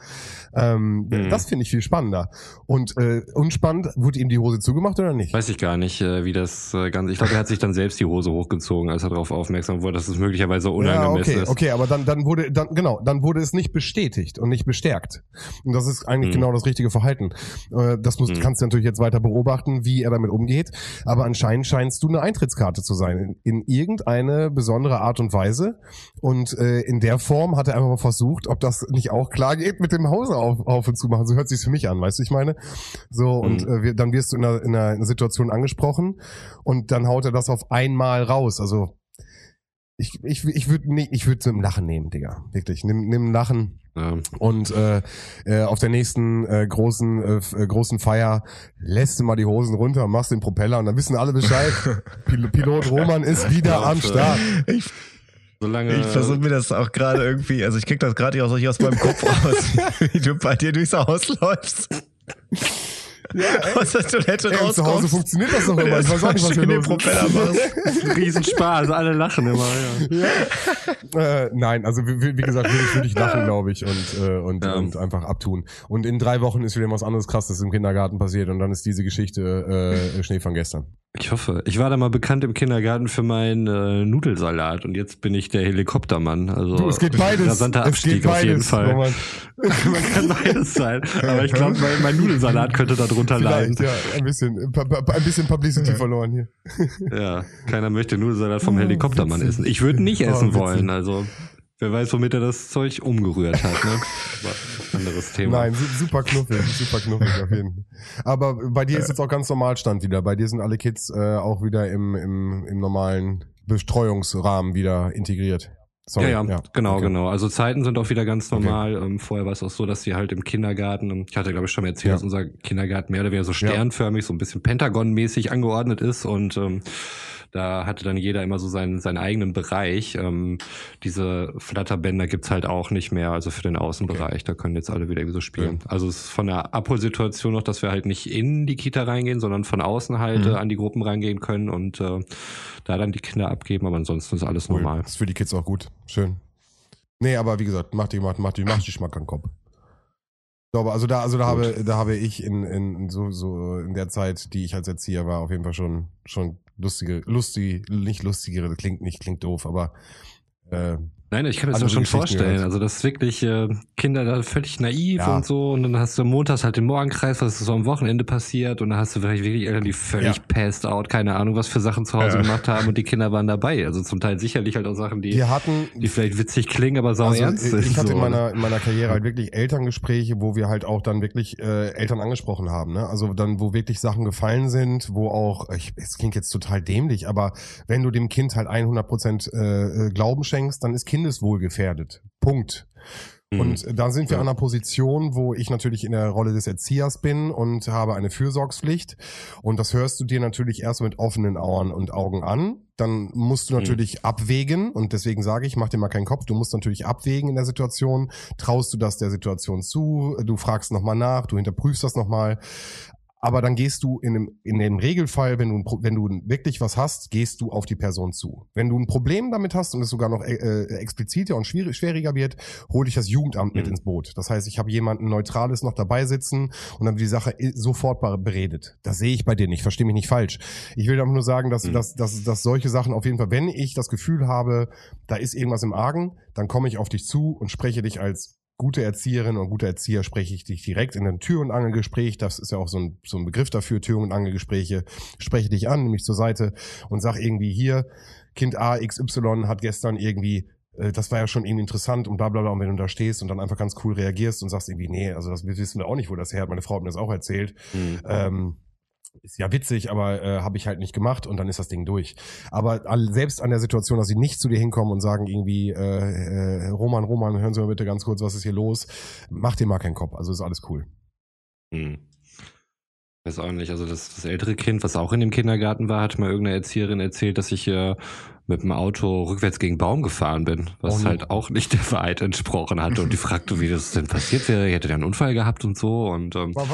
Ähm, mhm. Das finde ich viel spannender. Und äh, unspannend, wurde ihm die Hose zugemacht oder nicht? Weiß ich gar nicht, wie das äh, ganz. Ich glaube, er hat sich dann selbst die Hose hochgezogen, als er darauf aufmerksam wurde, dass es möglicherweise möglicherweise unangemessen ja, okay, ist. Okay, aber dann, dann wurde, dann, genau, dann wurde es nicht bestätigt und nicht bestärkt. Und das ist eigentlich hm. genau das richtige Verhalten. Äh, das musst, hm. kannst du natürlich jetzt weiter beobachten, wie er damit umgeht. Aber anscheinend scheinst du eine Eintrittskarte zu sein. In, in irgendeine besondere Art und Weise. Und äh, in der Form hat er einfach mal versucht, ob das nicht auch klar geht, mit dem Hause auf, auf und zu machen. So hört sich's für mich an, weißt du, ich meine? So, und hm. äh, dann wirst du in einer, in einer Situation angesprochen und dann haut er das auf einmal raus. Also ich, ich, ich würde nee, ich würde im Lachen nehmen, Digga. Wirklich. Nimm, nimm Lachen. Ja. Und äh, äh, auf der nächsten äh, großen äh, äh, großen Feier lässt du mal die Hosen runter, machst den Propeller und dann wissen alle Bescheid. *laughs* Pil Pilot Roman ist wieder ja, am Start. Ich, Solange ich versuche mir das auch gerade irgendwie, also ich krieg das gerade auch aus meinem Kopf raus, *laughs* wie du bei dir durchs Haus läufst ja, *laughs* aus der Toilette ey, rauskommst. Zu Hause funktioniert das doch immer. Ich weiß auch nicht, was wir den Propeller machst. *laughs* Riesenspaß, alle lachen immer. Ja. ja. Äh, nein, also wie, wie gesagt, würde ich, würde ich lachen, glaube ich, und, äh, und, ja. und einfach abtun. Und in drei Wochen ist wieder was anderes krasses im Kindergarten passiert und dann ist diese Geschichte äh, Schnee von gestern. Ich hoffe. Ich war da mal bekannt im Kindergarten für meinen äh, Nudelsalat und jetzt bin ich der Helikoptermann. Also du, es geht beides. Rasanter Abstieg es geht beides, auf jeden Fall. Man. *laughs* man kann beides sein. *laughs* Aber ich glaube, mein, mein, Nudelsalat könnte da drunter leiden. Ja, ein bisschen, ein bisschen Publicity verloren hier. Ja, keiner möchte Nudelsalat vom Helikoptermann essen. Ich würde nicht essen oh, wollen. Also Wer weiß, womit er das Zeug umgerührt hat, ne? anderes Thema. Nein, super knuffig, super knuffig auf jeden Fall. Aber bei dir ist jetzt auch ganz normal Stand wieder. Bei dir sind alle Kids äh, auch wieder im, im, im normalen Bestreuungsrahmen wieder integriert. Sorry. ja, ja, genau, okay. genau. Also Zeiten sind auch wieder ganz normal. Ähm, vorher war es auch so, dass die halt im Kindergarten, ich hatte glaube ich schon mal erzählt, Ja. dass unser Kindergarten mehr oder weniger so Ja. sternförmig, so ein bisschen Pentagon-mäßig angeordnet ist und ähm, da hatte dann jeder immer so seinen, seinen eigenen Bereich. Ähm, diese Flatterbänder gibt's halt auch nicht mehr, also für den Außenbereich. Da können jetzt alle wieder irgendwie so spielen. Also es ist von der Abholsituation noch, dass wir halt nicht in die Kita reingehen, sondern von außen halt Mhm. äh, an die Gruppen reingehen können und äh, da dann die Kinder abgeben, aber ansonsten ist alles Cool. normal. Ist für die Kids auch gut. Schön. Nee, aber wie gesagt, mach dich, mach, mach dich, mach dich mal keinen Kopf. So, aber also da, also da Gut. habe, da habe ich in, in so, so in der Zeit, die ich als Erzieher war, auf jeden Fall schon, schon lustige, lustige, nicht lustigere, klingt nicht, klingt doof, aber äh, Nein, ich kann mir das Andere schon vorstellen. gehört. Also das ist wirklich äh, Kinder da völlig naiv Ja. und so und dann hast du montags halt den Morgenkreis, was ist so am Wochenende passiert und dann hast du vielleicht wirklich Eltern, die völlig Ja. passed out, keine Ahnung, was für Sachen zu Hause Ja. gemacht haben und die Kinder waren dabei. Also zum Teil sicherlich halt auch Sachen, die, wir hatten, die vielleicht witzig klingen, aber sau also ernst sind. ich hatte so, in ne? meiner, in meiner Karriere halt wirklich Elterngespräche, wo wir halt auch dann wirklich äh, Eltern angesprochen haben, ne? Also dann, wo wirklich Sachen gefallen sind, wo auch, ich, es klingt jetzt total dämlich, aber wenn du dem Kind halt 100 Prozent äh, äh, Glauben schenkst, dann ist Kindeswohl gefährdet. Punkt. Mhm. Und da sind wir Ja. an einer Position, wo ich natürlich in der Rolle des Erziehers bin und habe eine Fürsorgspflicht. Und das hörst du dir natürlich erst mit offenen Ohren und Augen an. Dann musst du Mhm. natürlich abwägen. Und deswegen sage ich, mach dir mal keinen Kopf. Du musst natürlich abwägen in der Situation. Traust du das der Situation zu? Du fragst nochmal nach. Du hinterprüfst das nochmal. Aber dann gehst du in dem, in dem Regelfall, wenn du, wenn du wirklich was hast, gehst du auf die Person zu. Wenn du ein Problem damit hast und es sogar noch äh, äh, expliziter und schwierig, schwieriger wird, hole ich das Jugendamt mit Mhm. ins Boot. Das heißt, ich habe jemanden Neutrales noch dabei sitzen und dann wird die Sache sofort be- beredet. Das sehe ich bei dir nicht, verstehe mich nicht falsch. Ich will einfach nur sagen, dass, Mhm. dass, dass, dass solche Sachen auf jeden Fall, wenn ich das Gefühl habe, da ist irgendwas im Argen, dann komme ich auf dich zu und spreche dich als gute Erzieherin und guter Erzieher spreche ich dich direkt in einem Tür- und Angelgespräch, das ist ja auch so ein, so ein Begriff dafür, Tür- und Angelgespräche, spreche dich an, nehme mich zur Seite und sag irgendwie hier, Kind A, XY hat gestern irgendwie, äh, das war ja schon irgendwie interessant und bla bla bla, und wenn du da stehst und dann einfach ganz cool reagierst und sagst irgendwie, nee, also das wissen wir auch nicht, wo das her hat, meine Frau hat mir das auch erzählt, Mhm. ähm, ist ja witzig, aber äh, habe ich halt nicht gemacht und dann ist das Ding durch. Aber all, selbst an der Situation, dass sie nicht zu dir hinkommen und sagen irgendwie, äh, äh, Roman, Roman, hören Sie mal bitte ganz kurz, was ist hier los? Mach dir mal keinen Kopf, also ist alles cool. Hm. Weiß auch nicht. Also das, das ältere Kind, was auch in dem Kindergarten war, hat mal irgendeine Erzieherin erzählt, dass ich äh, mit dem Auto rückwärts gegen Baum gefahren bin, was Oh halt auch nicht der Wahrheit entsprochen hatte. Und die *laughs* fragte, wie das denn passiert wäre. Ich hätte ja einen Unfall gehabt und so. Und ähm, Was,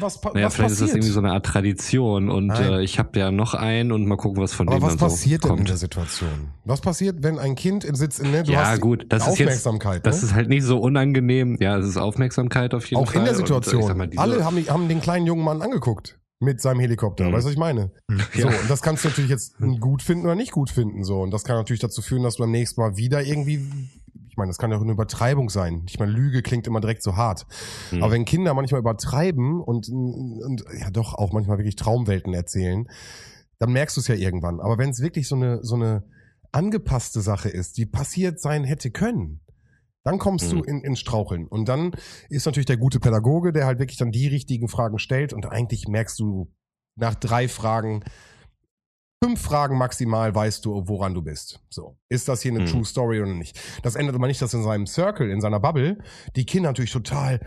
was, was, naja, vielleicht ist das passiert? irgendwie so eine Art Tradition. Und Nein. äh, ich habe ja noch einen und mal gucken, was von aber dem was dann so passiert denn in kommt. der Situation? Was passiert, wenn ein Kind in sitzt, ne, du ja, gut, das ist jetzt, Aufmerksamkeit, das ne? ist halt nicht so unangenehm. Ja, es ist Aufmerksamkeit auf jeden auch Fall. in der Und, äh, Situation. sag mal, Alle haben, haben den kleinen jungen Mann angeguckt mit seinem Helikopter. Mhm. Weißt du, was ich meine? So, Ja. und das kannst du natürlich jetzt gut finden oder nicht gut finden. So, und das kann natürlich dazu führen, dass du beim nächsten Mal wieder irgendwie. Ich meine, das kann ja auch eine Übertreibung sein. Ich meine, Lüge klingt immer direkt so hart. Mhm. Aber wenn Kinder manchmal übertreiben und, und ja doch auch manchmal wirklich Traumwelten erzählen, dann merkst du es ja irgendwann. Aber wenn es wirklich so eine, so eine angepasste Sache ist, die passiert sein hätte können, dann kommst Mhm. du in, ins Straucheln. Und dann ist natürlich der gute Pädagoge, der halt wirklich dann die richtigen Fragen stellt. Und eigentlich merkst du nach drei Fragen, fünf Fragen maximal, weißt du, woran du bist. So. Ist das hier eine Mhm. True Story oder nicht? Das ändert aber nicht, dass in seinem Circle, in seiner Bubble, die Kinder natürlich total,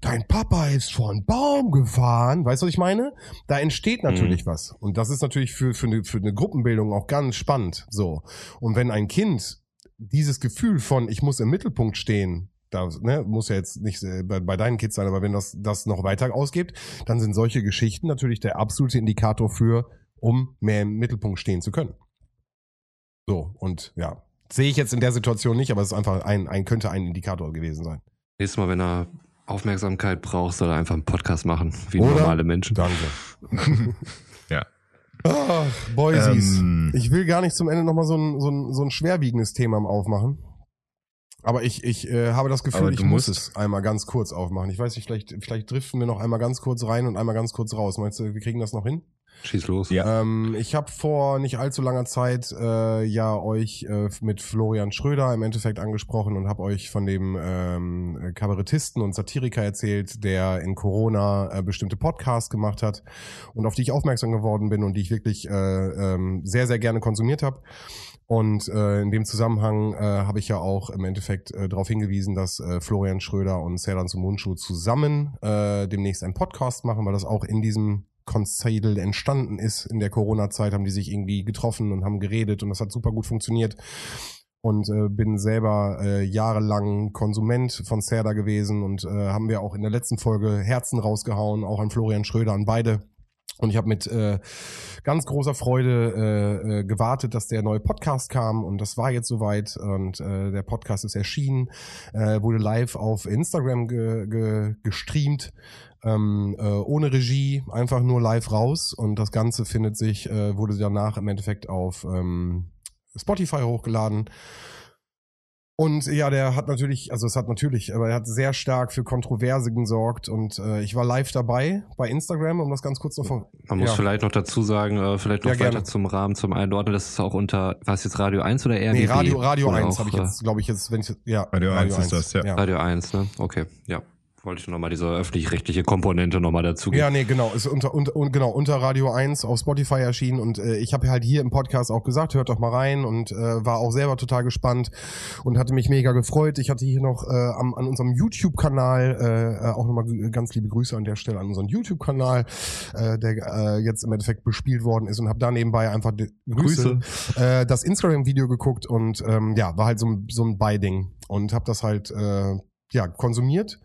dein Papa ist vor einen Baum gefahren. Weißt du, was ich meine? Da entsteht natürlich was. Und das ist natürlich für, für, eine, für eine Gruppenbildung auch ganz spannend. So. Und wenn ein Kind dieses Gefühl von, ich muss im Mittelpunkt stehen, da ne, muss ja jetzt nicht äh, bei, bei deinen Kids sein, aber wenn das, das noch weiter ausgibt, dann sind solche Geschichten natürlich der absolute Indikator für, um mehr im Mittelpunkt stehen zu können. So, und ja, sehe ich jetzt in der Situation nicht, aber es ist einfach ein, ein könnte ein Indikator gewesen sein. Nächstes Mal, wenn er Aufmerksamkeit braucht, soll er einfach einen Podcast machen, wie Oder? normale Menschen. Danke. *laughs* *laughs* Ja. Ach, Boysies. Ähm, Ich will gar nicht zum Ende nochmal so ein, so, ein, so ein schwerwiegendes Thema aufmachen. Aber ich, ich äh, habe das Gefühl, ich muss es einmal ganz kurz aufmachen. Ich weiß nicht, vielleicht, vielleicht driften wir noch einmal ganz kurz rein und einmal ganz kurz raus. Meinst du, wir kriegen das noch hin? Schieß los. Ja. Ähm, ich habe vor nicht allzu langer Zeit äh, ja euch äh, mit Florian Schröder im Endeffekt angesprochen und habe euch von dem ähm, Kabarettisten und Satiriker erzählt, der in Corona äh, bestimmte Podcasts gemacht hat und auf die ich aufmerksam geworden bin und die ich wirklich äh, ähm, sehr, sehr gerne konsumiert habe. Und äh, in dem Zusammenhang äh, habe ich ja auch im Endeffekt äh, darauf hingewiesen, dass äh, Florian Schröder und Serdan Sumunchu zusammen äh, demnächst einen Podcast machen, weil das auch in diesem Konzedel entstanden ist in der Corona-Zeit, haben die sich irgendwie getroffen und haben geredet und das hat super gut funktioniert. Und äh, bin selber äh, jahrelang Konsument von Serda gewesen und äh, haben wir auch in der letzten Folge Herzen rausgehauen, auch an Florian Schröder, an beide. Und ich habe mit äh, ganz großer Freude äh, äh, gewartet, dass der neue Podcast kam und das war jetzt soweit und äh, der Podcast ist erschienen, äh, wurde live auf Instagram ge ge gestreamt, ähm, äh, ohne Regie, einfach nur live raus und das Ganze findet sich, äh, wurde danach im Endeffekt auf ähm, Spotify hochgeladen. Und ja, der hat natürlich, also es hat natürlich, aber er hat sehr stark für Kontroverse gesorgt und äh, ich war live dabei bei Instagram, um das ganz kurz noch von. Man muss ja. vielleicht noch dazu sagen, äh, vielleicht noch Ja, weiter gerne. zum Rahmen, zum Einordnen, das ist auch unter, was jetzt Radio 1 oder RBB? Nee, Radio, Radio Oder 1 auch, habe ich äh, jetzt, glaube ich, jetzt, wenn ich ja, Radio 1 ist das, ja. Radio 1, ne? Okay, ja. Wollte ich nochmal diese öffentlich-rechtliche Komponente nochmal dazu Ja, nee, genau, ist unter, unter, un- genau, unter Radio 1 auf Spotify erschienen und äh, ich habe halt hier im Podcast auch gesagt, hört doch mal rein und äh, war auch selber total gespannt und hatte mich mega gefreut. Ich hatte hier noch äh, am, an unserem YouTube-Kanal, äh, äh, auch nochmal ganz liebe Grüße an der Stelle an unseren YouTube-Kanal, äh, der äh, jetzt im Endeffekt bespielt worden ist und habe da nebenbei einfach die, Grüße, Äh, das Instagram-Video geguckt und ähm, ja, war halt so, ein- so ein Beiding und habe das halt äh, ja konsumiert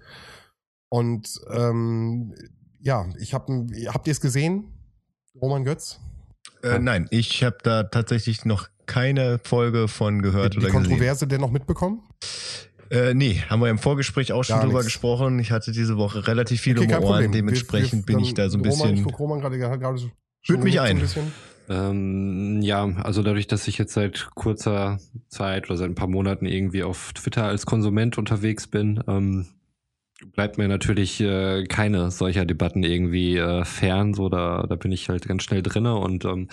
und ähm, ja, ich habe, habt ihr es gesehen, Roman Götz? Äh, nein, ich habe da tatsächlich noch keine Folge von gehört die oder gesehen. Kontroverse dennoch mitbekommen? Äh, nee, haben wir im Vorgespräch auch schon Gar drüber nichts. gesprochen. Ich hatte diese Woche relativ viel Okay, um die Ohren, dementsprechend Wir- wir- bin ich da so ein Roman, bisschen. Ich guck Roman gerade, gerade schon Führt mich ein. bisschen. Ähm, ja, also dadurch, dass ich jetzt seit kurzer Zeit oder seit ein paar Monaten irgendwie auf Twitter als Konsument unterwegs bin, ähm, bleibt mir natürlich äh, keine solcher Debatten irgendwie äh, fern. So, da, da bin ich halt ganz schnell drinne und ähm,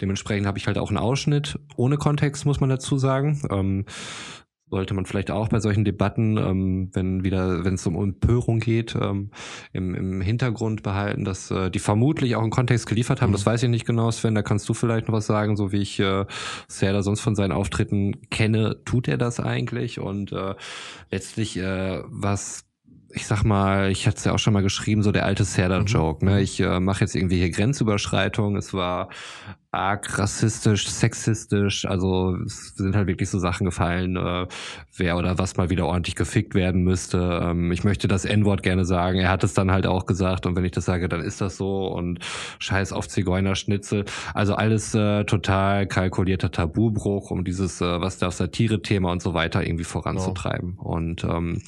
dementsprechend habe ich halt auch einen Ausschnitt ohne Kontext, muss man dazu sagen. Ähm, sollte man vielleicht auch bei solchen Debatten, ähm, wenn wieder, wenn es um Empörung geht, ähm, im, im Hintergrund behalten, dass äh, die vermutlich auch einen Kontext geliefert haben. Mhm. Das weiß ich nicht genau, Sven. Da kannst du vielleicht noch was sagen, so wie ich äh, Serda sonst von seinen Auftritten kenne, tut er das eigentlich? Und äh, letztlich äh, was ich sag mal, ich hatte es ja auch schon mal geschrieben, so der alte Serda-Joke. Ne? Ich äh, mache jetzt irgendwie hier Grenzüberschreitungen. Es war arg rassistisch, sexistisch. Also es sind halt wirklich so Sachen gefallen, äh, wer oder was mal wieder ordentlich gefickt werden müsste. Ähm, ich möchte das N-Wort gerne sagen. Er hat es dann halt auch gesagt. Und wenn ich das sage, dann ist das so. Und scheiß auf Zigeunerschnitzel. Also alles äh, total kalkulierter Tabubruch, um dieses äh, was darf Satire-Thema und so weiter irgendwie voranzutreiben. Und ähm,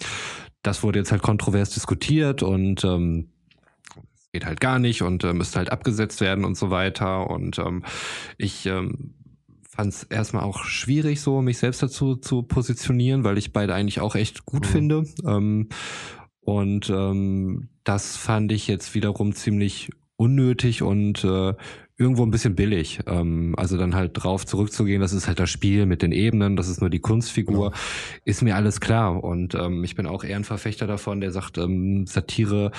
das wurde jetzt halt kontrovers diskutiert und ähm, geht halt gar nicht und äh, müsste halt abgesetzt werden und so weiter. Und ähm, ich ähm, fand es erstmal auch schwierig, so mich selbst dazu zu positionieren, weil ich beide eigentlich auch echt gut Mhm. finde. Ähm, und ähm, das fand ich jetzt wiederum ziemlich unnötig und äh, irgendwo ein bisschen billig. Ähm, also dann halt drauf zurückzugehen, das ist halt das Spiel mit den Ebenen, das ist nur die Kunstfigur, Genau. ist mir alles klar. Und ähm, ich bin auch eher ein Verfechter davon, der sagt, ähm, Satire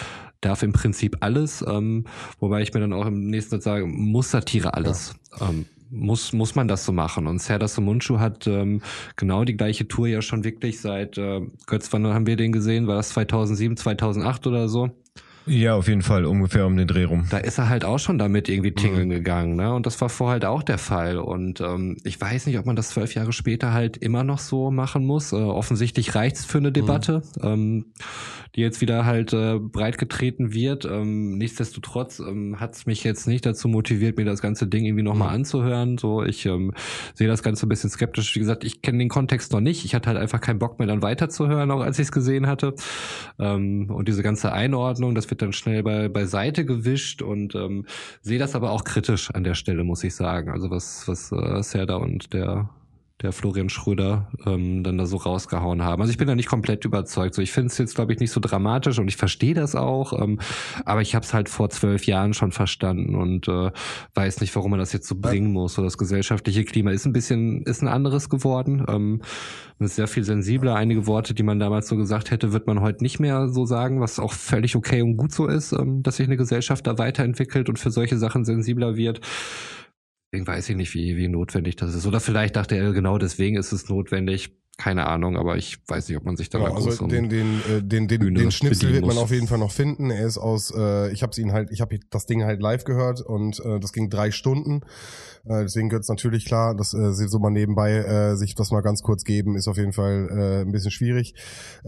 darf im Prinzip alles, ähm, wobei ich mir dann auch im nächsten Satz sage, muss Satire alles? Ähm, muss, muss man das so machen? Und Serdar Mundschuh hat ähm, genau die gleiche Tour ja schon wirklich seit, äh, Götz, wann haben wir den gesehen? War das 2007, 2008 oder so? Ja, auf jeden Fall, ungefähr um den Dreh rum. Da ist er halt auch schon damit irgendwie tingeln gegangen, ne? Und das war vorher halt auch der Fall. Und ähm, ich weiß nicht, ob man das zwölf Jahre später halt immer noch so machen muss. Äh, offensichtlich reicht's für eine Debatte, ähm, die jetzt wieder halt äh, breit getreten wird. Ähm, nichtsdestotrotz ähm, hat's mich jetzt nicht dazu motiviert, mir das ganze Ding irgendwie nochmal Mhm. anzuhören. So, ich ähm, sehe das Ganze ein bisschen skeptisch. Wie gesagt, ich kenne den Kontext noch nicht. Ich hatte halt einfach keinen Bock mehr dann weiterzuhören, auch als ich es gesehen hatte. Ähm, und diese ganze Einordnung, das wird dann schnell bei, beiseite gewischt und ähm, sehe das aber auch kritisch an der Stelle, muss ich sagen. Also was, was äh, Serda und der der Florian Schröder ähm, dann da so rausgehauen haben. Also ich bin da nicht komplett überzeugt. So, ich finde es jetzt, glaube ich, nicht so dramatisch und ich verstehe das auch, ähm, aber ich habe es halt vor zwölf Jahren schon verstanden und äh, weiß nicht, warum man das jetzt so bringen muss. So das gesellschaftliche Klima ist ein bisschen, ist ein anderes geworden. Ähm, ist sehr viel sensibler. Einige Worte, die man damals so gesagt hätte, wird man heute nicht mehr so sagen, was auch völlig okay und gut so ist, ähm, dass sich eine Gesellschaft da weiterentwickelt und für solche Sachen sensibler wird. Deswegen weiß ich nicht, wie, wie notwendig das ist. Oder vielleicht dachte er, genau deswegen ist es notwendig. Keine Ahnung, aber ich weiß nicht, ob man sich da genau, also den den äh, den den, den Schnipsel wird man muss. auf jeden Fall noch finden. Er ist aus, äh, ich habe ihn halt, ich habe das Ding halt live gehört und äh, das ging drei Stunden. Äh, deswegen gehört es natürlich klar, dass äh, sie so mal nebenbei äh, sich das mal ganz kurz geben, ist auf jeden Fall äh, ein bisschen schwierig.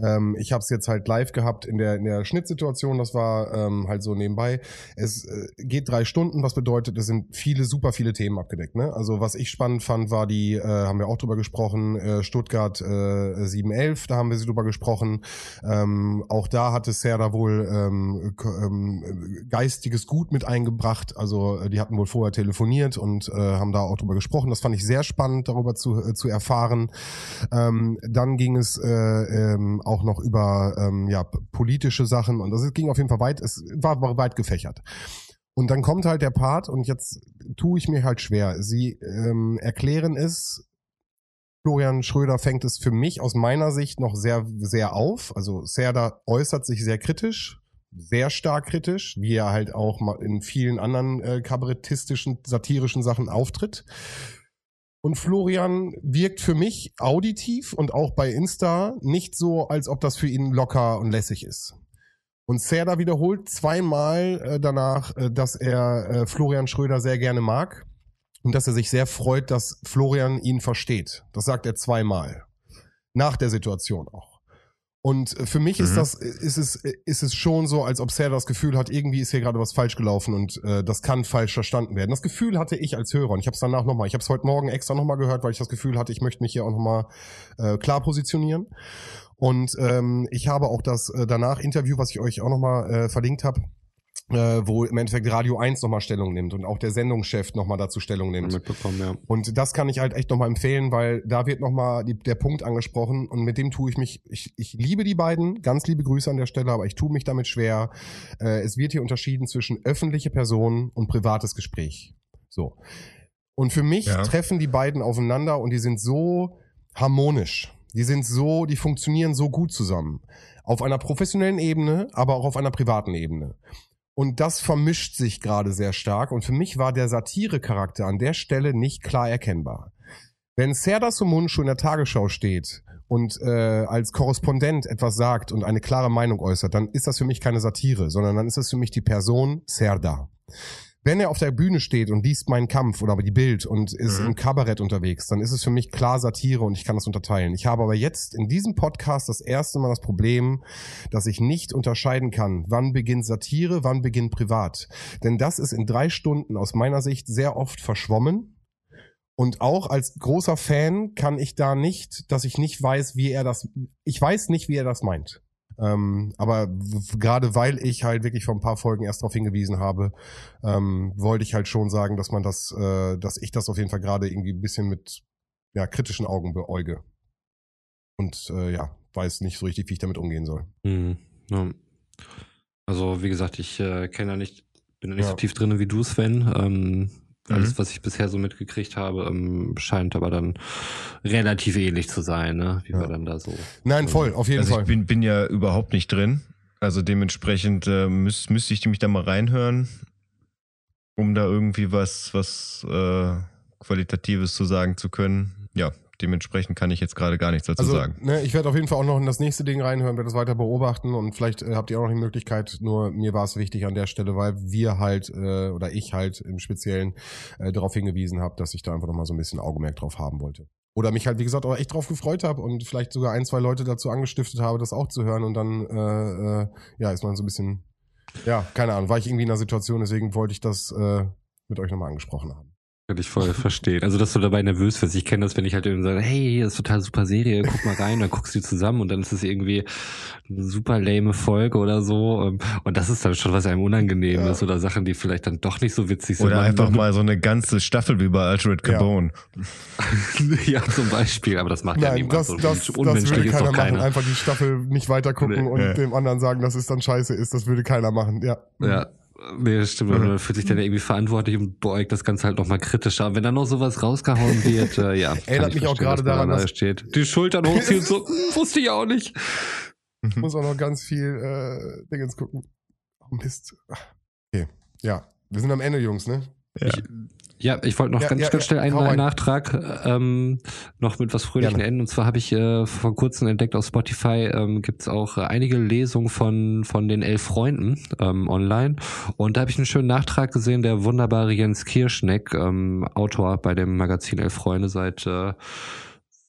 Ähm, ich habe es jetzt halt live gehabt in der in der Schnittsituation, das war ähm, halt so nebenbei. Es äh, geht drei Stunden, was bedeutet, es sind viele, super viele Themen abgedeckt. Ne? Also was ich spannend fand, war die, äh, haben wir auch drüber gesprochen, äh, Stuttgart äh, 711, da haben wir sie drüber gesprochen. Ähm, auch da hatte Serda wohl ähm, ähm, geistiges Gut mit eingebracht. Also äh, die hatten wohl vorher telefoniert und äh, haben da auch drüber gesprochen. Das fand ich sehr spannend, darüber zu, äh, zu erfahren. Ähm, dann ging es äh, ähm, auch noch über ähm, ja, politische Sachen und das ging auf jeden Fall weit, es war, war weit gefächert. Und dann kommt halt der Part und jetzt tue ich mir halt schwer. Sie ähm, erklären es Florian Schröder fängt es für mich aus meiner Sicht noch sehr, sehr auf. Also Serda äußert sich sehr kritisch, sehr stark kritisch, wie er halt auch in vielen anderen äh, kabarettistischen, satirischen Sachen auftritt. Und Florian wirkt für mich auditiv und auch bei Insta nicht so, als ob das für ihn locker und lässig ist. Und Serda wiederholt zweimal äh, danach, äh, dass er äh, Florian Schröder sehr gerne mag und dass er sich sehr freut, dass Florian ihn versteht. Das sagt er zweimal. Nach der Situation auch. Und äh, für mich mhm. ist das, ist es, ist es schon so, als ob Sarah das Gefühl hat, irgendwie ist hier gerade was falsch gelaufen und äh, das kann falsch verstanden werden. Das Gefühl hatte ich als Hörer und ich habe es danach nochmal, ich habe es heute Morgen extra nochmal gehört, weil ich das Gefühl hatte, ich möchte mich hier auch nochmal äh, klar positionieren. Und ähm, ich habe auch das äh, danach Interview, was ich euch auch nochmal äh, verlinkt habe, äh, wo im Endeffekt Radio 1 nochmal Stellung nimmt und auch der Sendungschef nochmal dazu Stellung nimmt. Ja. Und das kann ich halt echt nochmal empfehlen, weil da wird nochmal der Punkt angesprochen und mit dem tue ich mich, ich, ich liebe die beiden, ganz liebe Grüße an der Stelle, aber ich tue mich damit schwer. Äh, es wird hier unterschieden zwischen öffentliche Person und privates Gespräch. So. Und für mich ja. treffen die beiden aufeinander und die sind so harmonisch. Die sind so, die funktionieren so gut zusammen. Auf einer professionellen Ebene, aber auch auf einer privaten Ebene. Und das vermischt sich gerade sehr stark. Und für mich war der Satire-Charakter an der Stelle nicht klar erkennbar. Wenn Serdar schon in der Tagesschau steht und äh, als Korrespondent etwas sagt und eine klare Meinung äußert, dann ist das für mich keine Satire, sondern dann ist das für mich die Person Serdar. Wenn er auf der Bühne steht und liest meinen Kampf oder aber die Bild und ist mhm. im Kabarett unterwegs, dann ist es für mich klar Satire und ich kann das unterteilen. Ich habe aber jetzt in diesem Podcast das erste Mal das Problem, dass ich nicht unterscheiden kann, wann beginnt Satire, wann beginnt privat. Denn das ist in drei Stunden aus meiner Sicht sehr oft verschwommen. Und auch als großer Fan kann ich da nicht, dass ich nicht weiß, wie er das, ich weiß nicht, wie er das meint. Ähm, aber gerade weil ich halt wirklich vor ein paar Folgen erst darauf hingewiesen habe, ähm, wollte ich halt schon sagen, dass man das, äh, dass ich das auf jeden Fall gerade irgendwie ein bisschen mit ja, kritischen Augen beäuge. Und äh, ja, weiß nicht so richtig, wie ich damit umgehen soll. Mhm. Ja. Also, wie gesagt, ich äh, kenne da nicht, bin da nicht ja. so tief drin wie du, Sven. Ähm, alles, mhm. was ich bisher so mitgekriegt habe, ähm, scheint aber dann relativ ähnlich zu sein, ne? wie ja. wir dann da so. Nein, voll, auf jeden also Fall. Ich bin, bin ja überhaupt nicht drin. Also dementsprechend äh, müß, müsste ich mich da mal reinhören, um da irgendwie was, was äh, Qualitatives zu sagen zu können. Ja, Dementsprechend kann ich jetzt gerade gar nichts dazu also, sagen. Ne, ich werde auf jeden Fall auch noch in das nächste Ding reinhören, werde das weiter beobachten und vielleicht äh, habt ihr auch noch die Möglichkeit, nur mir war es wichtig an der Stelle, weil wir halt äh, oder ich halt im Speziellen äh, darauf hingewiesen habe, dass ich da einfach nochmal so ein bisschen Augenmerk drauf haben wollte. Oder mich halt, wie gesagt, auch echt drauf gefreut habe und vielleicht sogar ein, zwei Leute dazu angestiftet habe, das auch zu hören und dann äh, äh, ja, ist man so ein bisschen, ja, keine Ahnung, war ich irgendwie in einer Situation, deswegen wollte ich das äh, mit euch nochmal angesprochen haben. Kann ich voll verstehen. Also, dass du dabei nervös wirst. Ich kenne das, wenn ich halt irgendwie sage, hey, das ist total super Serie, guck mal rein, dann guckst du zusammen und dann ist es irgendwie eine super lame Folge oder so. Ähm, und das ist dann schon was einem unangenehm ja. ist oder Sachen, die vielleicht dann doch nicht so witzig sind. Oder einfach *laughs* mal so eine ganze Staffel wie bei Altered Carbone. Ja. ja, zum Beispiel. Aber das macht Nein, ja niemand. Das, so das, das würde keiner machen. Einfach die Staffel nicht weiter gucken nee. und ja. dem anderen sagen, dass es dann scheiße ist. Das würde keiner machen. Ja. Ja. Nee, stimmt. Mhm. Man fühlt sich dann irgendwie verantwortlich und beäugt das Ganze halt nochmal kritischer. Wenn dann noch sowas rausgehauen *laughs* wird, äh, ja. Erinnert mich auch gerade daran, dass steht. Die Schultern hochziehen so, *laughs* hm, wusste ich auch nicht. Ich muss auch noch ganz viel äh, Dingens gucken. Oh Mist. Okay, ja. Wir sind am Ende, Jungs, ne? Ja. Ich, ja, ich wollte noch ja, ganz, ja, ganz schnell einen, einen Nachtrag ähm, noch mit was Fröhlichen Gerne. enden. Und zwar habe ich äh, vor kurzem entdeckt auf Spotify ähm, gibt es auch äh, einige Lesungen von von den elf Freunden ähm, online. Und da habe ich einen schönen Nachtrag gesehen. Der wunderbare Jens Kirschneck, ähm, Autor bei dem Magazin Elf Freunde seit äh,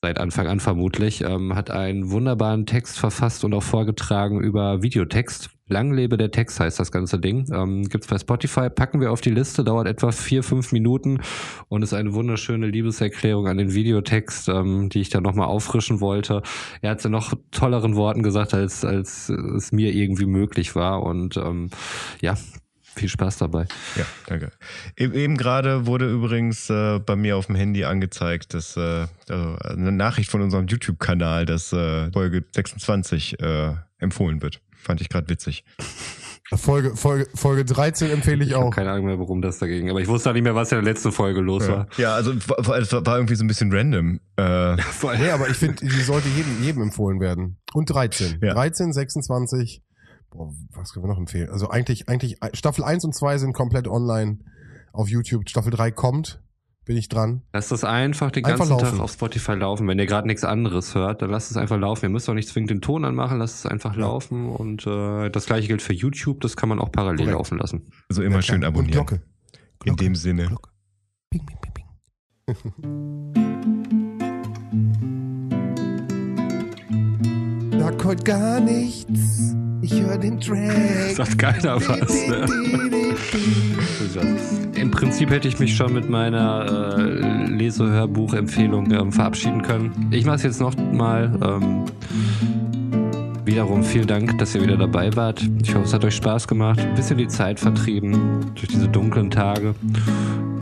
seit Anfang an vermutlich, ähm, hat einen wunderbaren Text verfasst und auch vorgetragen über Videotext. Lang lebe der Text heißt das ganze Ding. Ähm, gibt's bei Spotify, packen wir auf die Liste, dauert etwa vier, fünf Minuten und ist eine wunderschöne Liebeserklärung an den Videotext, ähm, die ich dann nochmal auffrischen wollte. Er hat es in noch tolleren Worten gesagt, als, als es mir irgendwie möglich war. Und ähm, ja, viel Spaß dabei. Ja, danke. E eben gerade wurde übrigens äh, bei mir auf dem Handy angezeigt, dass äh, also eine Nachricht von unserem YouTube-Kanal, dass äh, Folge 26 äh, empfohlen wird. Fand ich gerade witzig. Folge, Folge, Folge 13 empfehle ich, ich auch. Keine Ahnung mehr, warum das dagegen. Aber ich wusste auch nicht mehr, was in der letzten Folge los ja. war. Ja, also es war irgendwie so ein bisschen random. Äh. *laughs* nee, aber ich finde, die sollte jedem, jedem empfohlen werden. Und 13. Ja. 13, 26. Boah, was können wir noch empfehlen? Also eigentlich, eigentlich, Staffel 1 und 2 sind komplett online auf YouTube. Staffel 3 kommt bin ich dran. Lasst das einfach den ganzen einfach Tag auf Spotify laufen. Wenn ihr gerade nichts anderes hört, dann lasst es einfach laufen. Ihr müsst auch nicht zwingend den Ton anmachen, lasst es einfach ja. laufen. Und äh, das gleiche gilt für YouTube, das kann man auch parallel Correct. laufen lassen. Also immer ja, schön abonnieren. Und Glocke. Glocke. In dem Sinne. Glocke. Bing, bing, bing, bing. *laughs* Sag heute gar nichts. Ich höre den Track. Sagt keiner was. Ne? Im Prinzip hätte ich mich schon mit meiner äh, Lesehörbuch-Empfehlung ähm, verabschieden können. Ich mache es jetzt noch mal. Ähm, wiederum vielen Dank, dass ihr wieder dabei wart. Ich hoffe, es hat euch Spaß gemacht. Ein bisschen die Zeit vertrieben durch diese dunklen Tage,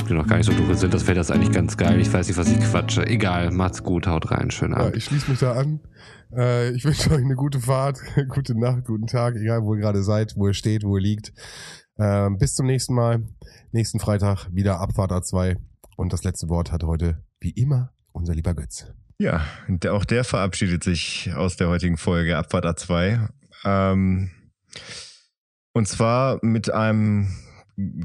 die noch gar nicht so dunkel sind. Das wäre das eigentlich ganz geil. Ich weiß nicht, was ich quatsche. Egal, macht's gut, haut rein, schönen Abend. Ja, ich schließe mich da an. Äh, ich wünsche euch eine gute Fahrt, *laughs* gute Nacht, guten Tag, egal wo ihr gerade seid, wo ihr steht, wo ihr liegt. Äh, bis zum nächsten Mal. Nächsten Freitag wieder Abfahrt A2. Und das letzte Wort hat heute, wie immer, unser lieber Götz. Ja, auch der verabschiedet sich aus der heutigen Folge Abfahrt A2. Ähm, und zwar mit einem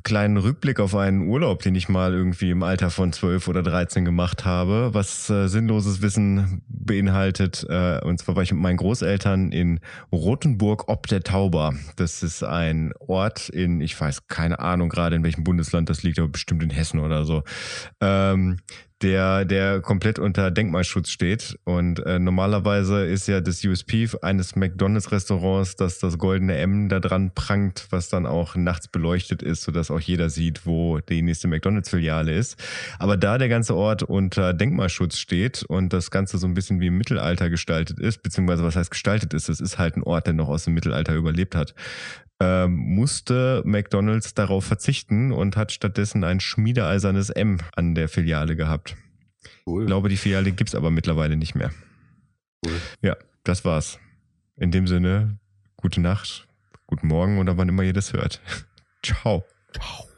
kleinen Rückblick auf einen Urlaub, den ich mal irgendwie im Alter von 12 oder 13 gemacht habe, was äh, sinnloses Wissen beinhaltet. Äh, und zwar war ich mit meinen Großeltern in Rothenburg ob der Tauber. Das ist ein Ort in, ich weiß keine Ahnung gerade in welchem Bundesland das liegt, aber bestimmt in Hessen oder so. Ähm, der, der komplett unter Denkmalschutz steht. Und äh, normalerweise ist ja das USP eines McDonalds-Restaurants, dass das goldene M da dran prangt, was dann auch nachts beleuchtet ist, sodass auch jeder sieht, wo die nächste McDonalds-Filiale ist. Aber da der ganze Ort unter Denkmalschutz steht und das Ganze so ein bisschen wie im Mittelalter gestaltet ist, beziehungsweise was heißt gestaltet ist, es ist halt ein Ort, der noch aus dem Mittelalter überlebt hat, ähm, musste McDonald's darauf verzichten und hat stattdessen ein schmiedeeisernes M an der Filiale gehabt. Cool. Ich glaube, die Filiale gibt's aber mittlerweile nicht mehr. Cool. Ja, das war's. In dem Sinne, gute Nacht, guten Morgen oder wann immer ihr das hört. *laughs* Ciao. Ciao.